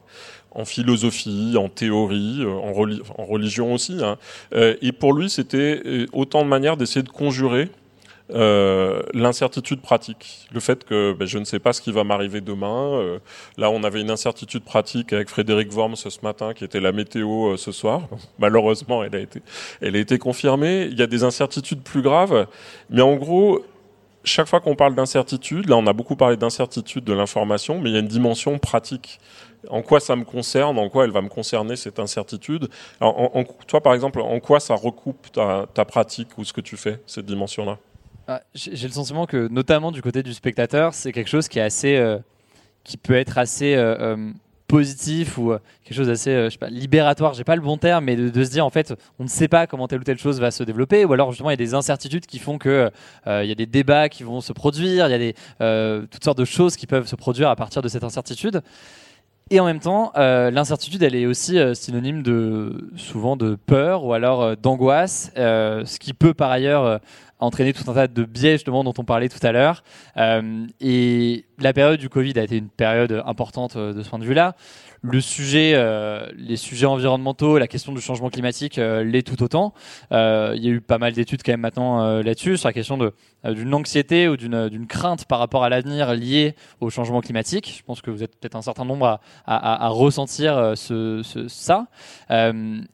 en philosophie, en théorie, euh, en, religion aussi. Hein. Euh, et pour lui, c'était euh, autant de manières d'essayer de conjurer euh, l'incertitude pratique, le fait que ben, je ne sais pas ce qui va m'arriver demain. Euh, là, on avait une incertitude pratique avec Frédéric Worms ce matin, qui était la météo euh, ce soir. Malheureusement, elle a été, elle a été confirmée. Il y a des incertitudes plus graves, mais en gros, chaque fois qu'on parle d'incertitude, là, on a beaucoup parlé d'incertitude de l'information, mais il y a une dimension pratique en quoi ça me concerne, en quoi elle va me concerner cette incertitude? toi, par exemple, en quoi ça recoupe ta, pratique ou ce que tu fais, cette dimension-là? J'ai le sentiment que, notamment du côté du spectateur, c'est quelque chose qui est assez, euh, qui peut être assez euh, euh, positif ou quelque chose d'assez, je sais pas, libératoire. J'ai pas le bon terme, mais de, se dire en fait, on ne sait pas comment telle ou telle chose va se développer, ou alors justement il y a des incertitudes qui font que il y a des débats qui vont se produire, il y a des toutes sortes de choses qui peuvent se produire à partir de cette incertitude. Et en même temps, l'incertitude, elle est aussi synonyme de souvent de peur ou alors d'angoisse, ce qui peut par ailleurs entraîné tout un tas de biais justement dont on parlait tout à l'heure. Euh, et la période du Covid a été une période importante euh, de ce point de vue-là. Le sujet, euh, les sujets environnementaux, la question du changement climatique l'est tout autant. il y a eu pas mal d'études quand même maintenant là-dessus sur la question de d'une anxiété ou d'une crainte par rapport à l'avenir lié au changement climatique. Je pense que vous êtes peut-être un certain nombre à, à, ressentir ce, ça.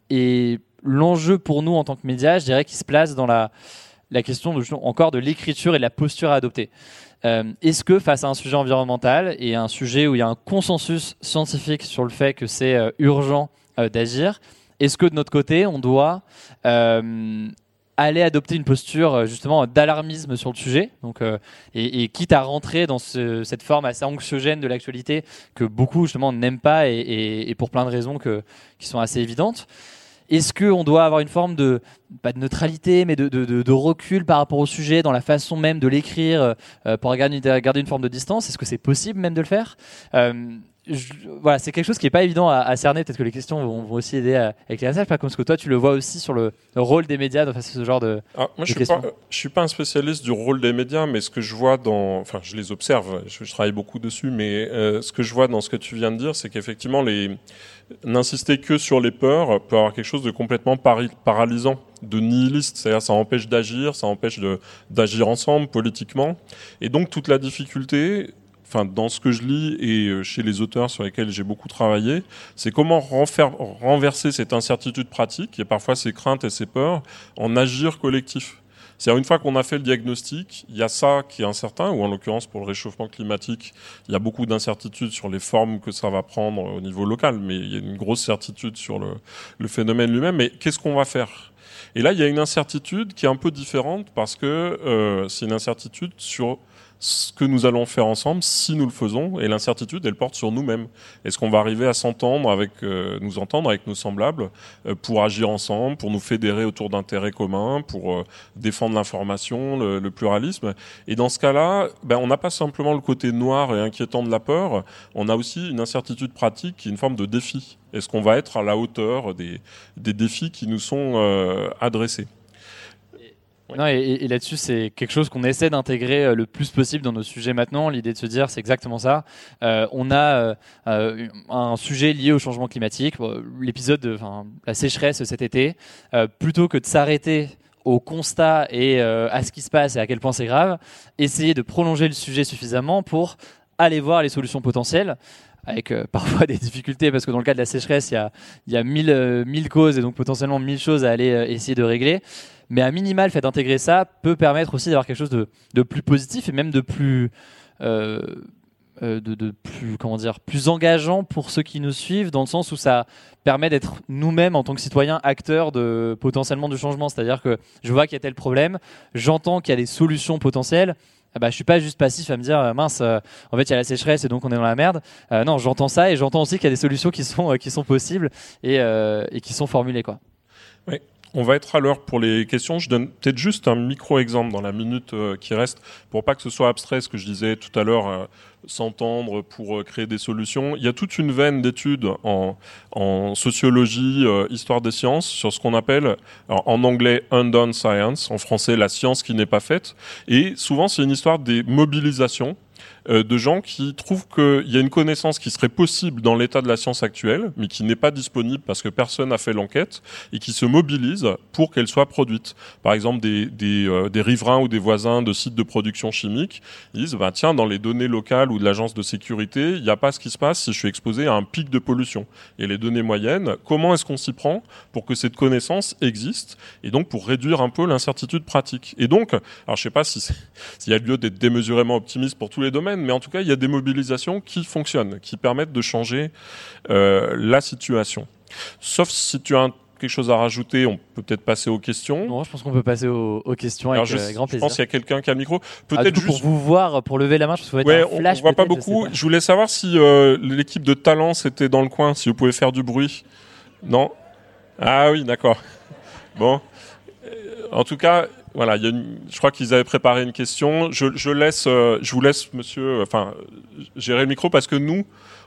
et l'enjeu pour nous en tant que médias, je dirais, qu'il se place dans la la question encore de l'écriture et de la posture à adopter. Euh, est-ce que face à un sujet environnemental et un sujet où il y a un consensus scientifique sur le fait que c'est euh, urgent euh, d'agir, est-ce que de notre côté on doit aller adopter une posture justement d'alarmisme sur le sujet, donc et, quitte à rentrer dans cette forme assez anxiogène de l'actualité que beaucoup justement n'aiment pas et, pour plein de raisons qui sont assez évidentes. Est-ce qu'on doit avoir une forme de, pas de neutralité, mais de, recul par rapport au sujet, dans la façon même de l'écrire, euh, pour garder, garder, une forme de distance? Est-ce que c'est possible même de le faire? Euh, voilà, c'est quelque chose qui n'est pas évident à, cerner. Peut-être que les questions vont, aussi aider à, éclairer ça. Pas comme ce que toi, tu le vois aussi sur le, rôle des médias dans ce genre de. Ah, moi, je ne suis, suis, pas un spécialiste du rôle des médias, mais ce que je vois dans. Enfin, je les observe, je, travaille beaucoup dessus, mais euh, ce que je vois dans ce que tu viens de dire, c'est qu'effectivement, les n'insister que sur les peurs peut avoir quelque chose de complètement paralysant, de nihiliste. C'est-à-dire, ça empêche d'agir, ça empêche d'agir ensemble politiquement. Et donc, toute la difficulté, enfin dans ce que je lis et euh, chez les auteurs sur lesquels j'ai beaucoup travaillé, c'est comment renverser cette incertitude pratique et parfois ces craintes et ces peurs en agir collectif. C'est-à-dire une fois qu'on a fait le diagnostic, il y a ça qui est incertain, ou en l'occurrence pour le réchauffement climatique, il y a beaucoup d'incertitudes sur les formes que ça va prendre au niveau local, mais il y a une grosse certitude sur le, phénomène lui-même. Mais qu'est-ce qu'on va faire? Et là, il y a une incertitude qui est un peu différente parce que euh, c'est une incertitude sur ce que nous allons faire ensemble si nous le faisons et l'incertitude elle porte sur nous-mêmes. Est-ce qu'on va arriver à s'entendre avec euh, nous entendre avec nos semblables euh, pour agir ensemble pour nous fédérer autour d'intérêts communs pour euh, défendre l'information le, pluralisme? Et dans ce cas-là ben, on n'a pas simplement le côté noir et inquiétant de la peur on a aussi une incertitude pratique qui est une forme de défi. Est-ce qu'on va être à la hauteur des, des défis qui nous sont adressés? Non, et, là-dessus, c'est quelque chose qu'on essaie d'intégrer euh, le plus possible dans nos sujets maintenant. L'idée de se dire, c'est exactement ça. Euh, on a euh, un sujet lié au changement climatique. L'épisode, enfin, la sécheresse cet été, plutôt que de s'arrêter au constat et à ce qui se passe et à quel point c'est grave, essayer de prolonger le sujet suffisamment pour aller voir les solutions potentielles avec parfois des difficultés parce que dans le cas de la sécheresse, il y a, a mille, causes et donc potentiellement mille choses à aller essayer de régler. Mais à minima, le fait d'intégrer ça peut permettre aussi d'avoir quelque chose de, plus positif et même de plus, euh, euh, de, de, plus, comment dire, plus engageant pour ceux qui nous suivent, dans le sens où ça permet d'être nous-mêmes en tant que citoyens acteurs de potentiellement du changement. C'est-à-dire que je vois qu'il y a tel problème, j'entends qu'il y a des solutions potentielles. Ah bah, je suis pas juste passif à me dire mince euh, en fait il y a la sécheresse et donc on est dans la merde. Euh, non j'entends ça et j'entends aussi qu'il y a des solutions qui sont qui sont possibles et, et qui sont formulées quoi on va être à l'heure pour les questions. Je donne peut-être juste un micro-exemple dans la minute euh, qui reste pour pas que ce soit abstrait ce que je disais tout à l'heure, euh, s'entendre pour euh, créer des solutions. Il y a toute une veine d'études en, sociologie, histoire des sciences sur ce qu'on appelle en anglais undone science, en français la science qui n'est pas faite. Et souvent c'est une histoire des mobilisations de gens qui trouvent qu'il y a une connaissance qui serait possible dans l'état de la science actuelle, mais qui n'est pas disponible parce que personne n'a fait l'enquête, et qui se mobilisent pour qu'elle soit produite. Par exemple, des, euh, riverains ou des voisins de sites de production chimique disent, bah, tiens, dans les données locales ou de l'agence de sécurité, il n'y a pas ce qui se passe si je suis exposé à un pic de pollution. Et les données moyennes, comment est-ce qu'on s'y prend pour que cette connaissance existe, et donc pour réduire un peu l'incertitude pratique? Et donc, alors je sais pas s'il y a lieu d'être démesurément optimiste pour tous les domaines, mais en tout cas, il y a des mobilisations qui fonctionnent, qui permettent de changer euh, la situation. Sauf si tu as quelque chose à rajouter, on peut peut-être passer aux questions. Non, je pense qu'on peut passer aux, questions avec euh, grand plaisir. Je pense qu'il y a quelqu'un qui a le micro. Peut-être ah, juste pour vous voir, pour lever la main, je pense ouais, un flash. On, voit pas beaucoup. Je, voulais savoir si euh, l'équipe de Talence était dans le coin, si vous pouvez faire du bruit. Non? Ah oui, d'accord. Bon. En tout cas, voilà, y a je crois qu'ils avaient préparé une question. Je, je laisse, euh, je vous laisse, monsieur, enfin, gérer le micro parce que nous,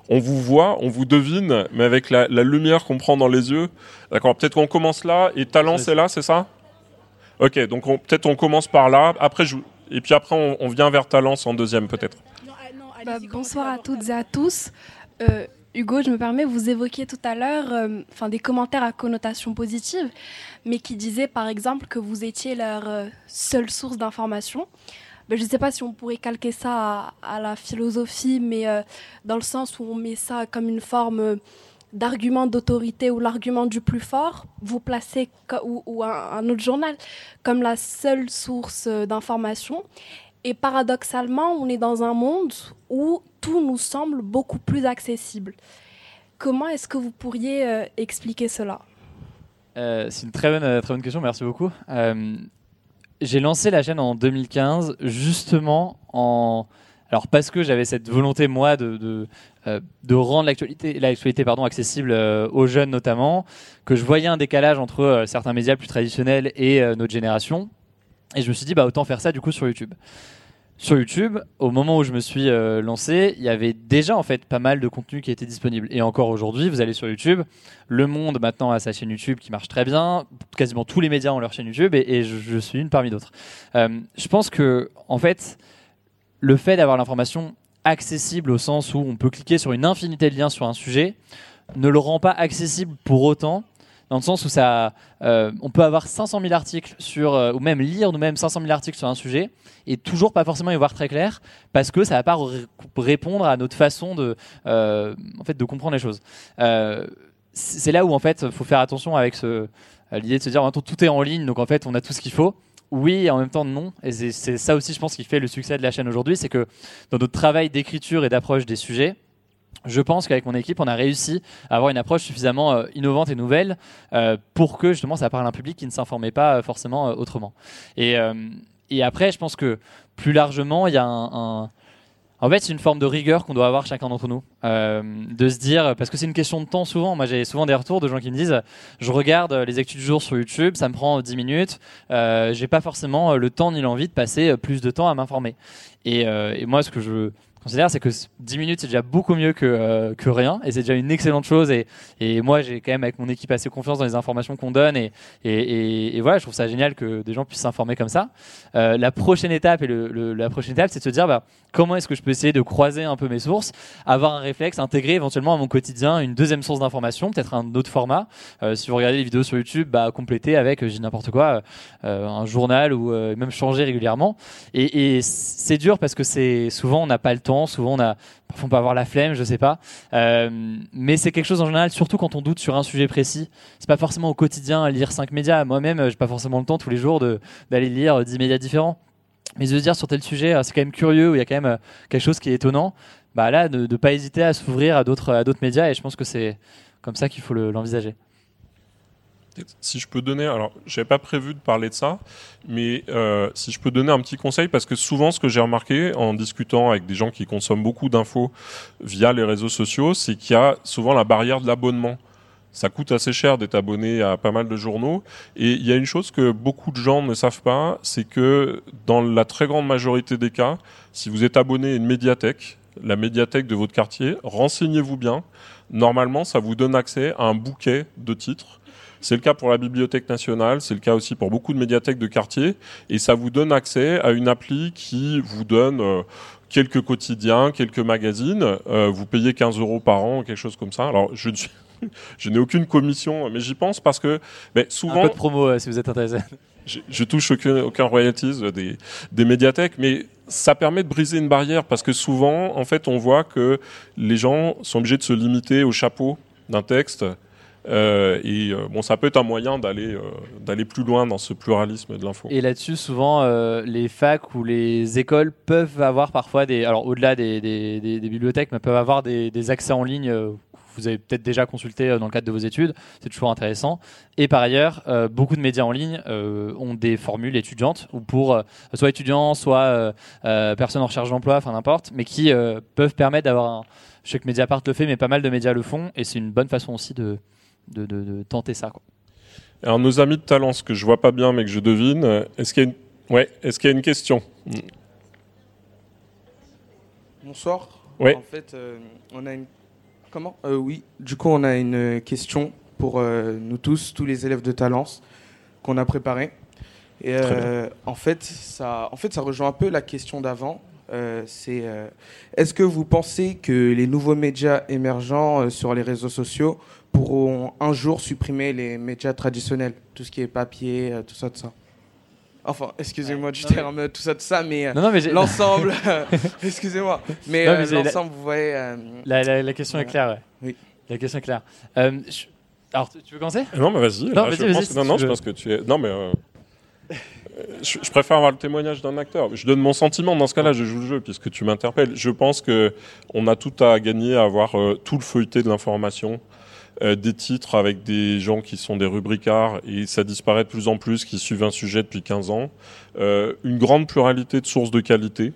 on vous voit, on vous devine, mais avec la, la lumière qu'on prend dans les yeux. D'accord, peut-être qu'on commence là et Talent c'est là, c'est ça? Ok, donc peut-être on commence par là. Après, je, et puis après on, on vient vers Talence en deuxième peut-être. Bah, bonsoir à toutes et à tous. Euh, Hugo, je me permets, vous évoquiez tout à l'heure euh, des commentaires à connotation positive, mais qui disaient par exemple que vous étiez leur euh, seule source d'information. Ben, je ne sais pas si on pourrait calquer ça à, la philosophie, mais euh, dans le sens où on met ça comme une forme d'argument d'autorité ou l'argument du plus fort, vous placez, ou, un, autre journal, comme la seule source d'information. Et paradoxalement, on est dans un monde où tout nous semble beaucoup plus accessible. Comment est-ce que vous pourriez euh, expliquer cela? Euh, C'est une très bonne, euh, très bonne question, merci beaucoup. j'ai lancé la chaîne en 2015 justement en... Alors parce que j'avais cette volonté moi de, de, de rendre l'actualité, l'actualité pardon, accessible aux jeunes notamment, que je voyais un décalage entre certains médias plus traditionnels et notre génération, et je me suis dit bah autant faire ça du coup sur YouTube. sur YouTube, au moment où je me suis euh, lancé, il y avait déjà en fait pas mal de contenu qui était disponible. Et encore aujourd'hui, vous allez sur YouTube, Le Monde maintenant a sa chaîne YouTube qui marche très bien, quasiment tous les médias ont leur chaîne YouTube, et, je, suis une parmi d'autres. Euh, je pense que en fait, le fait d'avoir l'information accessible au sens où on peut cliquer sur une infinité de liens sur un sujet ne le rend pas accessible pour autant dans le sens où ça, euh, on peut avoir 500 000 articles sur, euh, ou même lire nous-mêmes 500 000 articles sur un sujet et toujours pas forcément y voir très clair parce que ça va pas répondre à notre façon de, euh, en fait, de comprendre les choses. c'est là où en fait, faut faire attention avec ce, l'idée de se dire, tout est en ligne, donc en fait, on a tout ce qu'il faut. Oui, et en même temps non. Et c'est ça aussi, je pense, qui fait le succès de la chaîne aujourd'hui, c'est que dans notre travail d'écriture et d'approche des sujets, je pense qu'avec mon équipe, on a réussi à avoir une approche suffisamment euh, innovante et nouvelle euh, pour que justement ça parle à un public qui ne s'informait pas euh, forcément autrement. Et, après, je pense que plus largement, il y a un, en fait, c'est une forme de rigueur qu'on doit avoir chacun d'entre nous. de se dire, parce que c'est une question de temps souvent. Moi, j'ai souvent des retours de gens qui me disent Je regarde les actus du jour sur YouTube, ça me prend 10 minutes. Euh, j'ai pas forcément le temps ni l'envie de passer plus de temps à m'informer. Et, et, moi, ce que je considère, c'est que 10 minutes, c'est déjà beaucoup mieux que, euh, que rien, et c'est déjà une excellente chose. Et, et moi, j'ai quand même avec mon équipe assez confiance dans les informations qu'on donne, et, et, voilà, je trouve ça génial que des gens puissent s'informer comme ça. Euh, la prochaine étape, et le, la prochaine étape, c'est de se dire, bah, comment est-ce que je peux essayer de croiser un peu mes sources, avoir un réflexe, intégrer éventuellement à mon quotidien une deuxième source d'information, peut-être un autre format. Euh, si vous regardez les vidéos sur YouTube, bah, compléter avec, j'ai n'importe quoi, un journal ou même changer régulièrement. Et, et c'est dur parce que c'est souvent on n'a pas le temps Souvent, on a, parfois on peut avoir la flemme, je sais pas. Euh, mais c'est quelque chose en général, surtout quand on doute sur un sujet précis. C'est pas forcément au quotidien lire cinq médias. Moi-même, j'ai pas forcément le temps tous les jours d'aller lire 10 médias différents. Mais de dire sur tel sujet, euh, c'est quand même curieux, où il y a quand même euh, quelque chose qui est étonnant. Bah là, de ne pas hésiter à s'ouvrir à d'autres à d'autres médias. Et je pense que c'est comme ça qu'il faut l'envisager. Si je peux donner, alors j'avais pas prévu de parler de ça, mais euh, si je peux donner un petit conseil, parce que souvent ce que j'ai remarqué en discutant avec des gens qui consomment beaucoup d'infos via les réseaux sociaux, c'est qu'il y a souvent la barrière de l'abonnement. Ça coûte assez cher d'être abonné à pas mal de journaux. Et il y a une chose que beaucoup de gens ne savent pas, c'est que dans la très grande majorité des cas, si vous êtes abonné à une médiathèque, la médiathèque de votre quartier, renseignez-vous bien. Normalement, ça vous donne accès à un bouquet de titres c'est le cas pour la Bibliothèque nationale, c'est le cas aussi pour beaucoup de médiathèques de quartier, et ça vous donne accès à une appli qui vous donne euh, quelques quotidiens, quelques magazines. Euh, vous payez 15 euros par an, quelque chose comme ça. Alors, je ne suis je n'ai aucune commission, mais j'y pense parce que souvent. Un peu de promo euh, si vous êtes intéressé. Je, je touche aucun, aucun royalties des, des médiathèques, mais ça permet de briser une barrière parce que souvent, en fait, on voit que les gens sont obligés de se limiter au chapeau d'un texte euh, et euh, bon, ça peut être un moyen d'aller euh, d'aller plus loin dans ce pluralisme de l'info. Et là-dessus, souvent, les facs ou les écoles peuvent avoir parfois des, alors au-delà des, des, bibliothèques, mais peuvent avoir des, accès en ligne vous avez peut-être déjà consulté dans le cadre de vos études, c'est toujours intéressant. Et par ailleurs, beaucoup de médias en ligne ont des formules étudiantes, ou pour soit étudiants, soit personnes en recherche d'emploi, enfin n'importe, mais qui peuvent permettre d'avoir. Je sais que Mediapart le fait, mais pas mal de médias le font, et c'est une bonne façon aussi de, de, tenter ça. Quoi. Alors nos amis de talent, ce que je vois pas bien mais que je devine, est-ce qu'il y a une, ouais, est-ce qu'il y a une question? Bonsoir. Ouais. En fait, euh, on a une. Comment? Euh, Oui. Du coup, on a une question pour euh, nous tous, tous les élèves de Talence, qu'on a préparé. Et en fait, ça, en fait, ça rejoint un peu la question d'avant. c'est est-ce que vous pensez que les nouveaux médias émergents sur les réseaux sociaux pourront un jour supprimer les médias traditionnels, tout ce qui est papier, euh, tout ça, tout ça. Enfin, excusez-moi du terme, tout ça, tout ça, mais, euh, l'ensemble, excusez-moi, mais, euh, l'ensemble, vous voyez. La, la, question est claire, Oui. La question est claire. alors, tu veux commencer? Non, mais vas-y. Non, vas-y, vas-y. Non, non, je pense que tu es. Non, mais. Je, je, préfère avoir le témoignage d'un acteur. Je donne mon sentiment dans ce cas-là, je joue le jeu puisque tu m'interpelles. Je pense que on a tout à gagner à avoir tout le feuilleté de l'information euh, des titres avec des gens qui sont des rubricards et ça disparaît de plus en plus, qui suivent un sujet depuis 15 ans. Euh, une grande pluralité de sources de qualité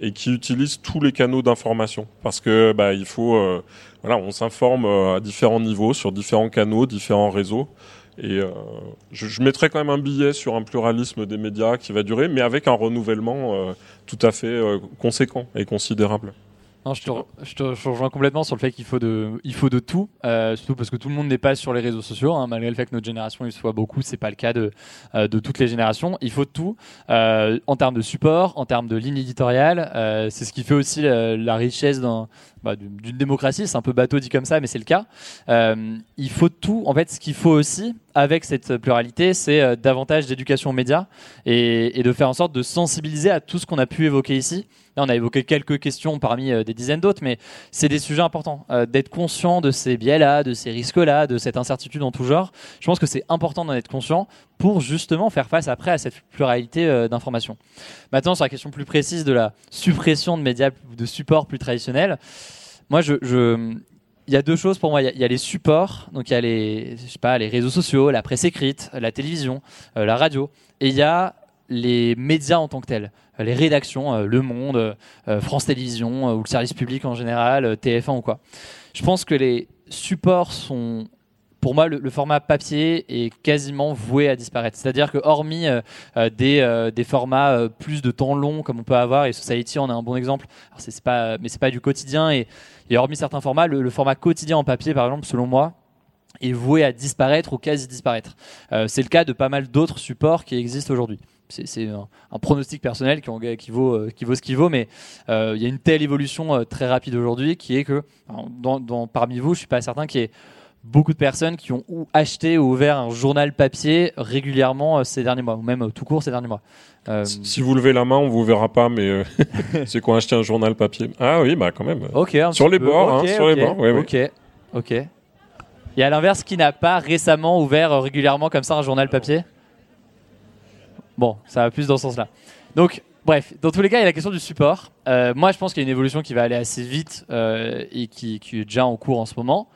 et qui utilisent tous les canaux d'information parce que bah, il faut euh, voilà on s'informe à différents niveaux sur différents canaux différents réseaux Et je, je, mettrai quand même un billet sur un pluralisme des médias qui va durer, mais avec un renouvellement tout à fait conséquent et considérable. Non, je, te, je, te, rejoins complètement sur le fait qu'il faut de, il faut de tout, euh, surtout parce que tout le monde n'est pas sur les réseaux sociaux. Hein, malgré le fait que notre génération il soit beaucoup, c'est pas le cas de, euh, de toutes les générations. Il faut de tout euh, en termes de support, en termes de ligne éditoriale. C'est ce qui fait aussi la, la richesse d'un, bah, d'une démocratie. C'est un peu bateau dit comme ça, mais c'est le cas. Il faut de tout. En fait, ce qu'il faut aussi avec cette pluralité, c'est euh, davantage d'éducation aux médias et, de faire en sorte de sensibiliser à tout ce qu'on a pu évoquer ici. On a évoqué quelques questions parmi euh, des dizaines d'autres, mais c'est des sujets importants. Euh, d'être conscient de ces biais-là, de ces risques-là, de cette incertitude en tout genre. Je pense que c'est important d'en être conscient pour justement faire face après à cette pluralité d'informations. Maintenant, sur la question plus précise de la suppression de médias, de supports plus traditionnels, moi, je il y a deux choses pour moi. Il y, a, les supports, donc il y a les, je sais pas, les réseaux sociaux, la presse écrite, la télévision, euh, la radio, et il y a les médias en tant que tels, les rédactions, euh, Le Monde, euh, France Télévisions ou le service public en général, TF1 ou quoi. Je pense que les supports sont pour moi, le, format papier est quasiment voué à disparaître. C'est-à-dire que hormis euh, des, euh, des, formats euh, plus de temps long comme on peut avoir, et Society en est un bon exemple, Alors c'est pas, mais c'est pas du quotidien, et, hormis certains formats, le, format quotidien en papier, par exemple, selon moi, est voué à disparaître ou quasi disparaître. c'est le cas de pas mal d'autres supports qui existent aujourd'hui c'est un, pronostic personnel qui, vaut, euh, qui vaut ce qu'il vaut, mais euh, il y a une telle évolution euh, très rapide aujourd'hui qui est que, parmi vous, je suis pas certain qu'il y ait beaucoup de personnes qui ont ou acheté ou ouvert un journal papier régulièrement ces derniers mois, ou même tout court ces derniers mois. Euh... Si vous levez la main, on vous verra pas, mais euh, qui ont acheté un journal papier. Ah oui, bah quand même. Ok. Sur les bords, okay, hein, sur okay, les bords. Ouais, ok. Ouais. Ok. Et à l'inverse, qui n'a pas récemment ouvert régulièrement comme ça un journal papier? Bon, ça va plus dans ce sens-là. Donc, bref, dans tous les cas, il y a la question du support. Euh, moi, je pense qu'il y a une évolution qui va aller assez vite euh, et qui, qui, est déjà en cours en ce moment.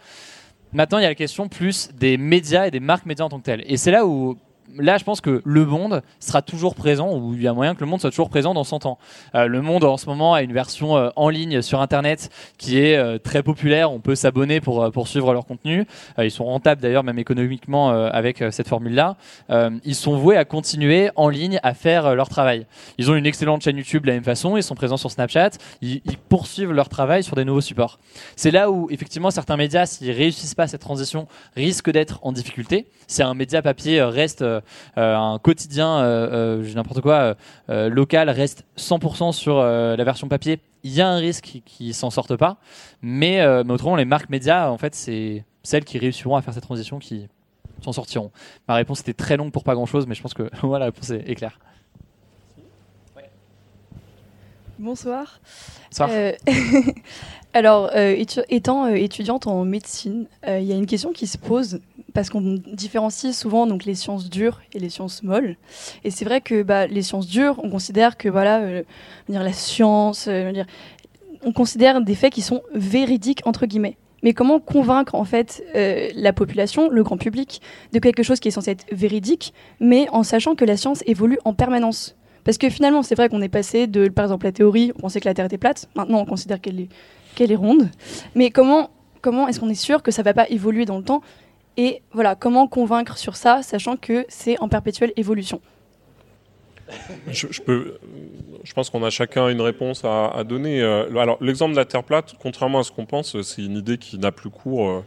Maintenant, il y a la question plus des médias et des marques médias en tant que telles. Et c'est là où là, je pense que le monde sera toujours présent, ou il y a moyen que le monde soit toujours présent dans 100 ans. Euh, le monde, en ce moment, a une version euh, en ligne sur Internet qui est euh, très populaire. On peut s'abonner pour, pour suivre leur contenu. ils sont rentables d'ailleurs, même économiquement, avec cette formule-là. ils sont voués à continuer en ligne à faire leur travail. Ils ont une excellente chaîne YouTube de la même façon. Ils sont présents sur Snapchat. Ils, poursuivent leur travail sur des nouveaux supports. C'est là où, effectivement, certains médias, s'ils réussissent pas cette transition, risquent d'être en difficulté. Si un média papier reste un quotidien, euh, euh, n'importe quoi, local reste 100% sur la version papier, il y a un risque qu'ils s'en sortent pas. Mais, autrement, les marques médias, en fait, c'est celles qui réussiront à faire cette transition qui s'en sortiront. Ma réponse était très longue pour pas grand-chose, mais je pense que voilà, la réponse est claire. Bonsoir. Bonsoir. Euh, alors, euh, étant euh, étudiante en médecine, il y a une question qui se pose parce qu'on différencie souvent donc les sciences dures et les sciences molles. Et c'est vrai que bah, les sciences dures, on considère que voilà, dire la science, dire, on considère des faits qui sont véridiques entre guillemets. Mais comment convaincre en fait euh, la population, le grand public, de quelque chose qui est censé être véridique, mais en sachant que la science évolue en permanence? Parce que finalement, c'est vrai qu'on est passé de, par exemple, la théorie, on pensait que la Terre était plate, maintenant on considère qu'elle est, est ronde. Mais comment, comment est-ce qu'on est sûr que ça ne va pas évoluer dans le temps? Et voilà, comment convaincre sur ça, sachant que c'est en perpétuelle évolution? Je, je, peux, je pense qu'on a chacun une réponse à, à donner. Alors, l'exemple de la Terre plate, contrairement à ce qu'on pense, c'est une idée qui n'a plus cours euh,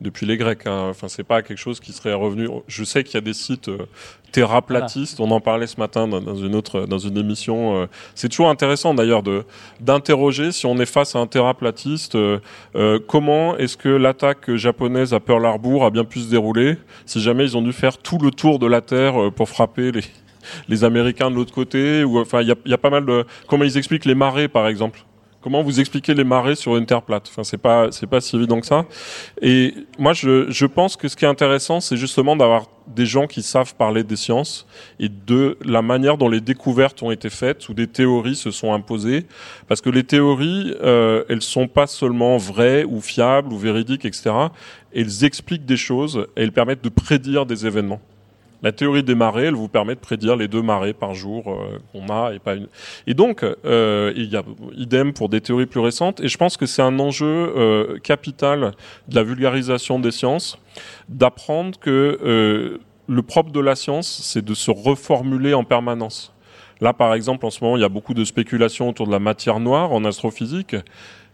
depuis les Grecs. Hein. Enfin, c'est pas quelque chose qui serait revenu. Je sais qu'il y a des sites euh, terraplatistes. On en parlait ce matin dans, dans une autre, dans une émission. Euh. C'est toujours intéressant d'ailleurs de d'interroger si on est face à un terraplatiste, euh, comment est-ce que l'attaque japonaise à Pearl Harbor a bien pu se dérouler si jamais ils ont dû faire tout le tour de la Terre pour frapper les les Américains de l'autre côté ou enfin il y a, y a, pas mal de comment ils expliquent les marées par exemple? Comment vous expliquez les marées sur une terre plate? Enfin, c'est pas c'est pas si évident que ça. Et moi, je, je pense que ce qui est intéressant, c'est justement d'avoir des gens qui savent parler des sciences et de la manière dont les découvertes ont été faites ou des théories se sont imposées. Parce que les théories, euh, elles sont pas seulement vraies ou fiables ou véridiques, etc. Elles expliquent des choses et elles permettent de prédire des événements. La théorie des marées, elle vous permet de prédire les deux marées par jour euh, qu'on a et pas une. Et donc, euh, il y a idem pour des théories plus récentes. Et je pense que c'est un enjeu euh, capital de la vulgarisation des sciences, d'apprendre que le propre de la science, c'est de se reformuler en permanence. Là, par exemple, en ce moment, il y a beaucoup de spéculations autour de la matière noire en astrophysique.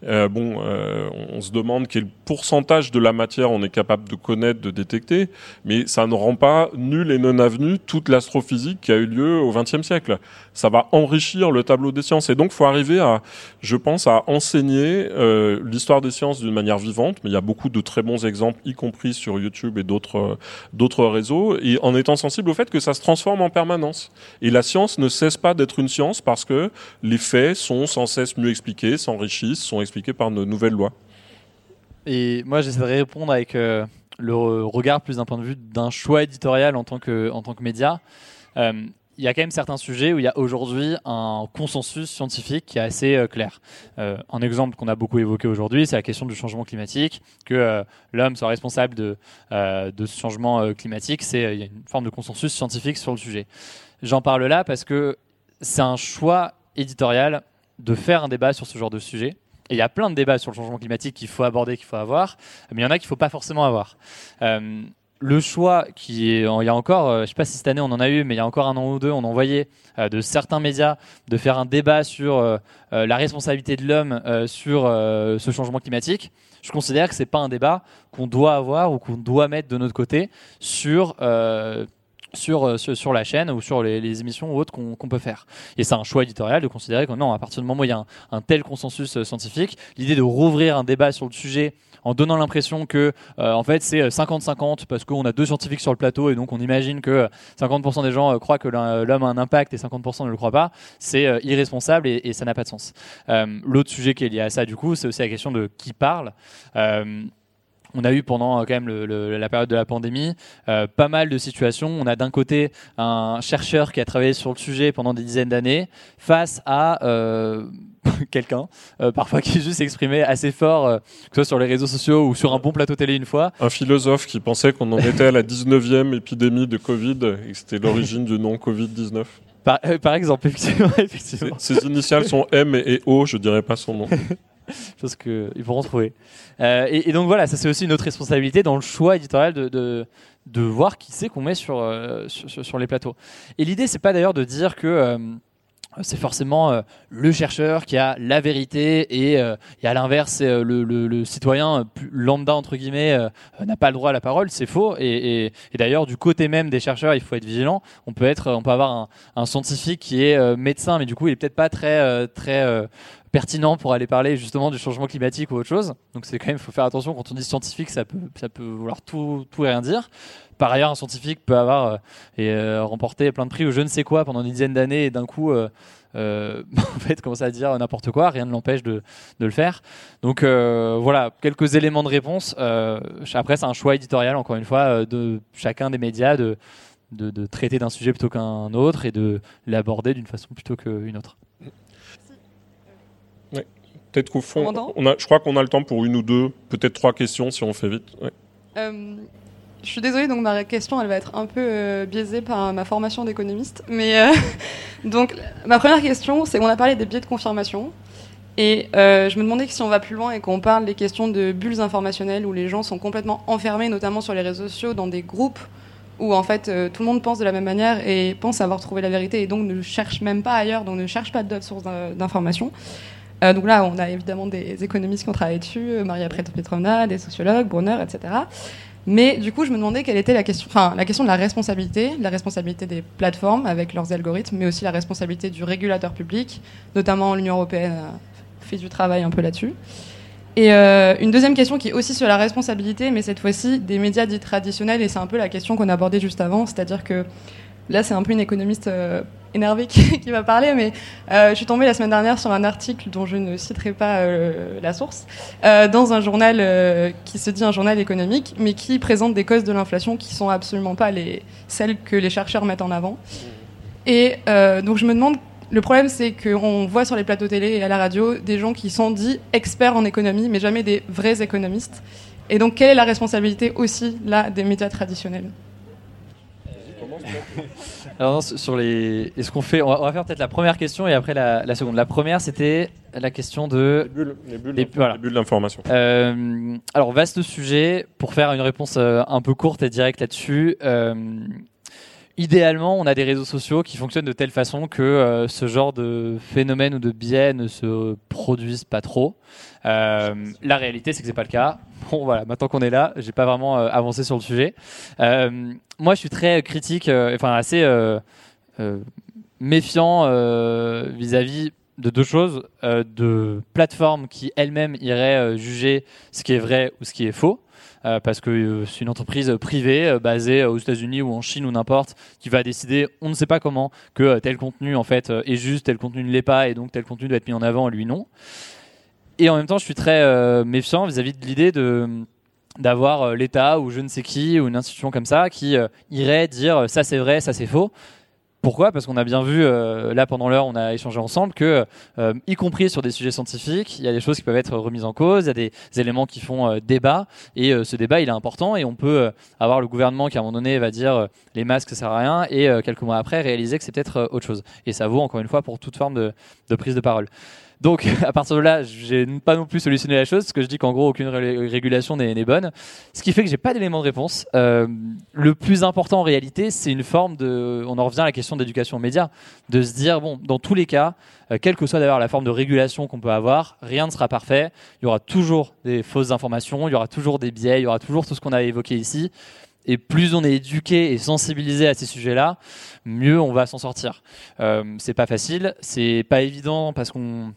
Euh, bon, euh, on se demande quel pourcentage de la matière on est capable de connaître, de détecter, mais ça ne rend pas nul et non avenu toute l'astrophysique qui a eu lieu au XXe siècle. Ça va enrichir le tableau des sciences, et donc faut arriver à, je pense, à enseigner euh, l'histoire des sciences d'une manière vivante. Mais il y a beaucoup de très bons exemples, y compris sur YouTube et d'autres d'autres réseaux, et en étant sensible au fait que ça se transforme en permanence. Et la science ne cesse pas d'être une science parce que les faits sont sans cesse mieux expliqués, s'enrichissent, sont expliqués par nos nouvelles lois. Et moi, j'essaie de répondre avec euh, le regard plus d'un point de vue d'un choix éditorial en tant que, en tant que média. Euh, il y a quand même certains sujets où il y a aujourd'hui un consensus scientifique qui est assez euh, clair. Euh, un exemple qu'on a beaucoup évoqué aujourd'hui, c'est la question du changement climatique, que euh, l'homme soit responsable de, ce changement climatique. C'est il y a une forme de consensus scientifique sur le sujet. J'en parle là parce que c'est un choix éditorial de faire un débat sur ce genre de sujet il y a plein de débats sur le changement climatique qu'il faut aborder, qu'il faut avoir, mais il y en a qu'il ne faut pas forcément avoir. Euh, le choix qui est, il y a encore, euh, je sais pas si cette année on en a eu, mais il y a encore un an ou deux, on envoyait euh, de certains médias de faire un débat sur la responsabilité de l'homme sur ce changement climatique. Je considère que c'est pas un débat qu'on doit avoir ou qu'on doit mettre de notre côté sur euh, sur, sur, la chaîne ou sur les, émissions ou autres qu'on peut faire. Et c'est un choix éditorial de considérer que non, à partir du moment où il y a un, tel consensus euh, scientifique, l'idée de rouvrir un débat sur le sujet en donnant l'impression que euh, en fait c'est 50-50 parce qu'on a deux scientifiques sur le plateau et donc on imagine que 50% des gens croient que l'homme a un impact et 50% ne le croient pas, c'est irresponsable et, ça n'a pas de sens. L'autre sujet qui est lié à ça du coup, c'est aussi la question de qui parle on a eu pendant euh, quand même la période de la pandémie euh, pas mal de situations. On a d'un côté un chercheur qui a travaillé sur le sujet pendant des dizaines d'années face à euh, quelqu'un, parfois qui juste exprimé assez fort, que ce soit sur les réseaux sociaux ou sur un bon plateau télé une fois. Un philosophe qui pensait qu'on en était à la 19e épidémie de Covid et que c'était l'origine du nom Covid-19. Par, exemple, effectivement. Ses, initiales sont M et O, je dirais pas son nom. je pense qu'ils pourront trouver. Euh, et, donc voilà, ça c'est aussi notre responsabilité dans le choix éditorial de, de, voir qui c'est qu'on met sur, euh, sur, sur, les plateaux. Et l'idée, c'est pas d'ailleurs de dire que euh, c'est forcément le chercheur qui a la vérité et, à l'inverse, le, le, citoyen lambda entre guillemets n'a pas le droit à la parole. C'est faux. Et, et, d'ailleurs, du côté même des chercheurs, il faut être vigilant. On peut être, on peut avoir un, un scientifique qui est médecin, mais du coup, il est peut-être pas très très pertinent pour aller parler justement du changement climatique ou autre chose. Donc c'est quand même, il faut faire attention quand on dit scientifique, ça peut, ça peut vouloir tout, tout et rien dire. Par ailleurs, un scientifique peut avoir euh, et euh, remporté plein de prix ou je ne sais quoi pendant une dizaine d'années et d'un coup, euh, en fait, commencer à dire n'importe quoi, rien ne l'empêche de, de, le faire. Donc voilà, quelques éléments de réponse. après, c'est un choix éditorial, encore une fois, de chacun des médias de, de, de traiter d'un sujet plutôt qu'un autre et de l'aborder d'une façon plutôt qu'une autre. Peut-être qu'au fond, on a, je crois qu'on a le temps pour une ou deux, peut-être trois questions si on fait vite. Euh, je suis désolée, donc ma question, elle va être un peu euh, biaisée par ma formation d'économiste. Mais euh, donc, ma première question, c'est qu'on a parlé des biais de confirmation. Et je me demandais que si on va plus loin et qu'on parle des questions de bulles informationnelles où les gens sont complètement enfermés, notamment sur les réseaux sociaux, dans des groupes où en fait tout le monde pense de la même manière et pense avoir trouvé la vérité et donc ne cherche même pas ailleurs, donc ne cherche pas d'autres sources d'informations. Euh, donc là, on a évidemment des économistes qui ont travaillé dessus, euh, Maria Petrovna, des sociologues, Brunner, etc. Mais du coup, je me demandais quelle était la question, enfin, la question de la responsabilité, la responsabilité des plateformes avec leurs algorithmes, mais aussi la responsabilité du régulateur public, notamment l'Union européenne a fait du travail un peu là-dessus. Et euh, une deuxième question qui est aussi sur la responsabilité, mais cette fois-ci des médias dits traditionnels, et c'est un peu la question qu'on a abordée juste avant, c'est-à-dire que là, c'est un peu une économiste énervé qui, va parler, mais euh, je suis tombée la semaine dernière sur un article dont je ne citerai pas euh, la source, euh, dans un journal qui se dit un journal économique, mais qui présente des causes de l'inflation qui sont absolument pas les, celles que les chercheurs mettent en avant. Et donc je me demande, le problème c'est qu'on voit sur les plateaux télé et à la radio des gens qui sont dits experts en économie, mais jamais des vrais économistes. Et donc quelle est la responsabilité aussi là des médias traditionnels? Alors sur les, est-ce qu'on fait, on va, faire peut-être la première question et après la, seconde. La première, c'était la question de les bulles, d'information. Euh, alors vaste sujet. Pour faire une réponse euh, un peu courte et directe là-dessus. Euh, idéalement, on a des réseaux sociaux qui fonctionnent de telle façon que ce genre de phénomène ou de biais ne se produisent pas trop. la réalité, c'est que c'est pas le cas. Bon, voilà, maintenant qu'on est là, j'ai pas vraiment avancé sur le sujet. moi, je suis très critique, enfin assez méfiant vis-à-vis de deux choses, euh, de plateformes qui elles-mêmes iraient euh, juger ce qui est vrai ou ce qui est faux. Euh, parce que c'est une entreprise privée basée aux États-Unis ou en Chine ou n'importe qui va décider, on ne sait pas comment, que tel contenu en fait est juste, tel contenu ne l'est pas et donc tel contenu doit être mis en avant, lui non. Et en même temps, je suis très méfiant vis-à-vis de l'idée de d'avoir l'État ou je ne sais qui ou une institution comme ça qui irait dire ça c'est vrai, ça c'est faux. Pourquoi? Parce qu'on a bien vu, euh, là pendant l'heure, on a échangé ensemble que, euh, y compris sur des sujets scientifiques, il y a des choses qui peuvent être remises en cause, il y a des, éléments qui font euh, débat, et ce débat, il est important, et on peut avoir le gouvernement qui, à un moment donné, va dire les masques, ça sert à rien, et quelques mois après, réaliser que c'est peut-être autre chose. Et ça vaut, encore une fois, pour toute forme de prise de parole. Donc, à partir de là, j'ai pas non plus solutionné la chose, parce que je dis qu'en gros, aucune régulation n'est bonne. Ce qui fait que j'ai pas d'élément de réponse. Euh, le plus important en réalité, c'est une forme de. On en revient à la question d'éducation aux médias, de se dire, bon, dans tous les cas, euh, quelle que soit d'ailleurs la forme de régulation qu'on peut avoir, rien ne sera parfait. Il y aura toujours des fausses informations, il y aura toujours des biais, il y aura toujours tout ce qu'on a évoqué ici. Et plus on est éduqué et sensibilisé à ces sujets-là, mieux on va s'en sortir. Euh, c'est pas facile, c'est pas évident parce qu'on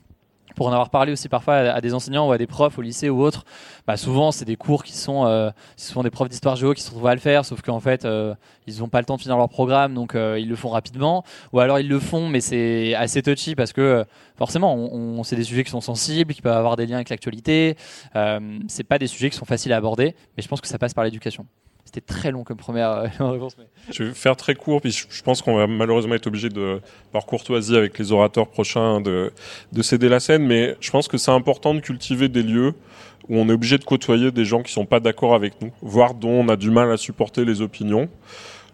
pour en avoir parlé aussi parfois à, des enseignants ou à des profs au lycée ou autres, bah souvent c'est des cours qui sont, euh, souvent des profs d'histoire géo qui se retrouvent à le faire, sauf qu'en fait euh, ils n'ont pas le temps de finir leur programme, donc euh, ils le font rapidement, ou alors ils le font mais c'est assez touchy parce que forcément on, c'est des sujets qui sont sensibles, qui peuvent avoir des liens avec l'actualité, c'est pas des sujets qui sont faciles à aborder, mais je pense que ça passe par l'éducation. C'était très long comme première euh, réponse. Je vais faire très court, puis je pense qu'on va malheureusement être obligé de, par courtoisie avec les orateurs prochains, de, de céder la scène. Mais je pense que c'est important de cultiver des lieux où on est obligé de côtoyer des gens qui sont pas d'accord avec nous, voire dont on a du mal à supporter les opinions.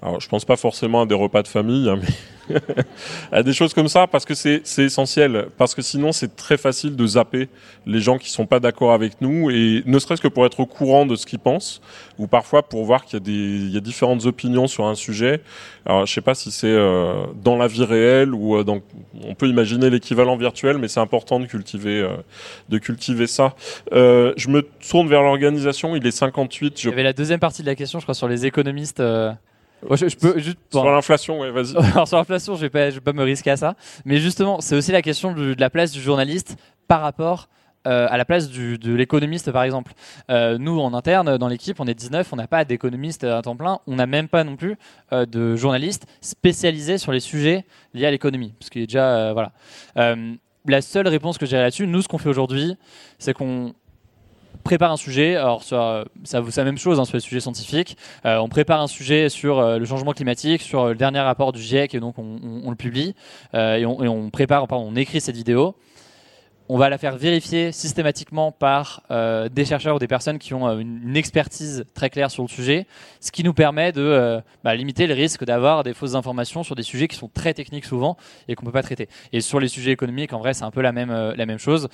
Alors, je pense pas forcément à des repas de famille, hein, mais à des choses comme ça, parce que c'est essentiel. Parce que sinon, c'est très facile de zapper les gens qui sont pas d'accord avec nous, et ne serait-ce que pour être au courant de ce qu'ils pensent, ou parfois pour voir qu'il y a des il y a différentes opinions sur un sujet. Alors, je sais pas si c'est euh, dans la vie réelle ou euh, dans, on peut imaginer l'équivalent virtuel, mais c'est important de cultiver euh, de cultiver ça. je me tourne vers l'organisation. Il est 58. Je... Il y avait la deuxième partie de la question, je crois, sur les économistes. Je, peux juste sur l'inflation, ouais, vas-y. Alors sur l'inflation, je vais pas, je vais pas me risquer à ça. Mais justement, c'est aussi la question de, la place du journaliste par rapport euh, à la place du, de l'économiste, par exemple. Euh, nous, en interne, dans l'équipe, on est 19, on n'a pas d'économiste à temps plein, on n'a même pas non plus euh, de journalistes spécialisés sur les sujets liés à l'économie, parce qu'il est déjà voilà. la seule réponse que j'ai là-dessus, nous, ce qu'on fait aujourd'hui, c'est qu'on prépare un sujet, alors ça, vaut la même chose hein, sur les sujets scientifiques. Euh, on prépare un sujet sur euh, le changement climatique, sur le dernier rapport du GIEC, et donc on, on, le publie. Euh, et, on, et, on, prépare, pardon, on écrit cette vidéo on va la faire vérifier systématiquement par euh, des chercheurs ou des personnes qui ont euh, une, expertise très claire sur le sujet, ce qui nous permet de euh, bah, limiter le risque d'avoir des fausses informations sur des sujets qui sont très techniques souvent et qu'on peut pas traiter. Et sur les sujets économiques, en vrai, c'est un peu la même la même chose.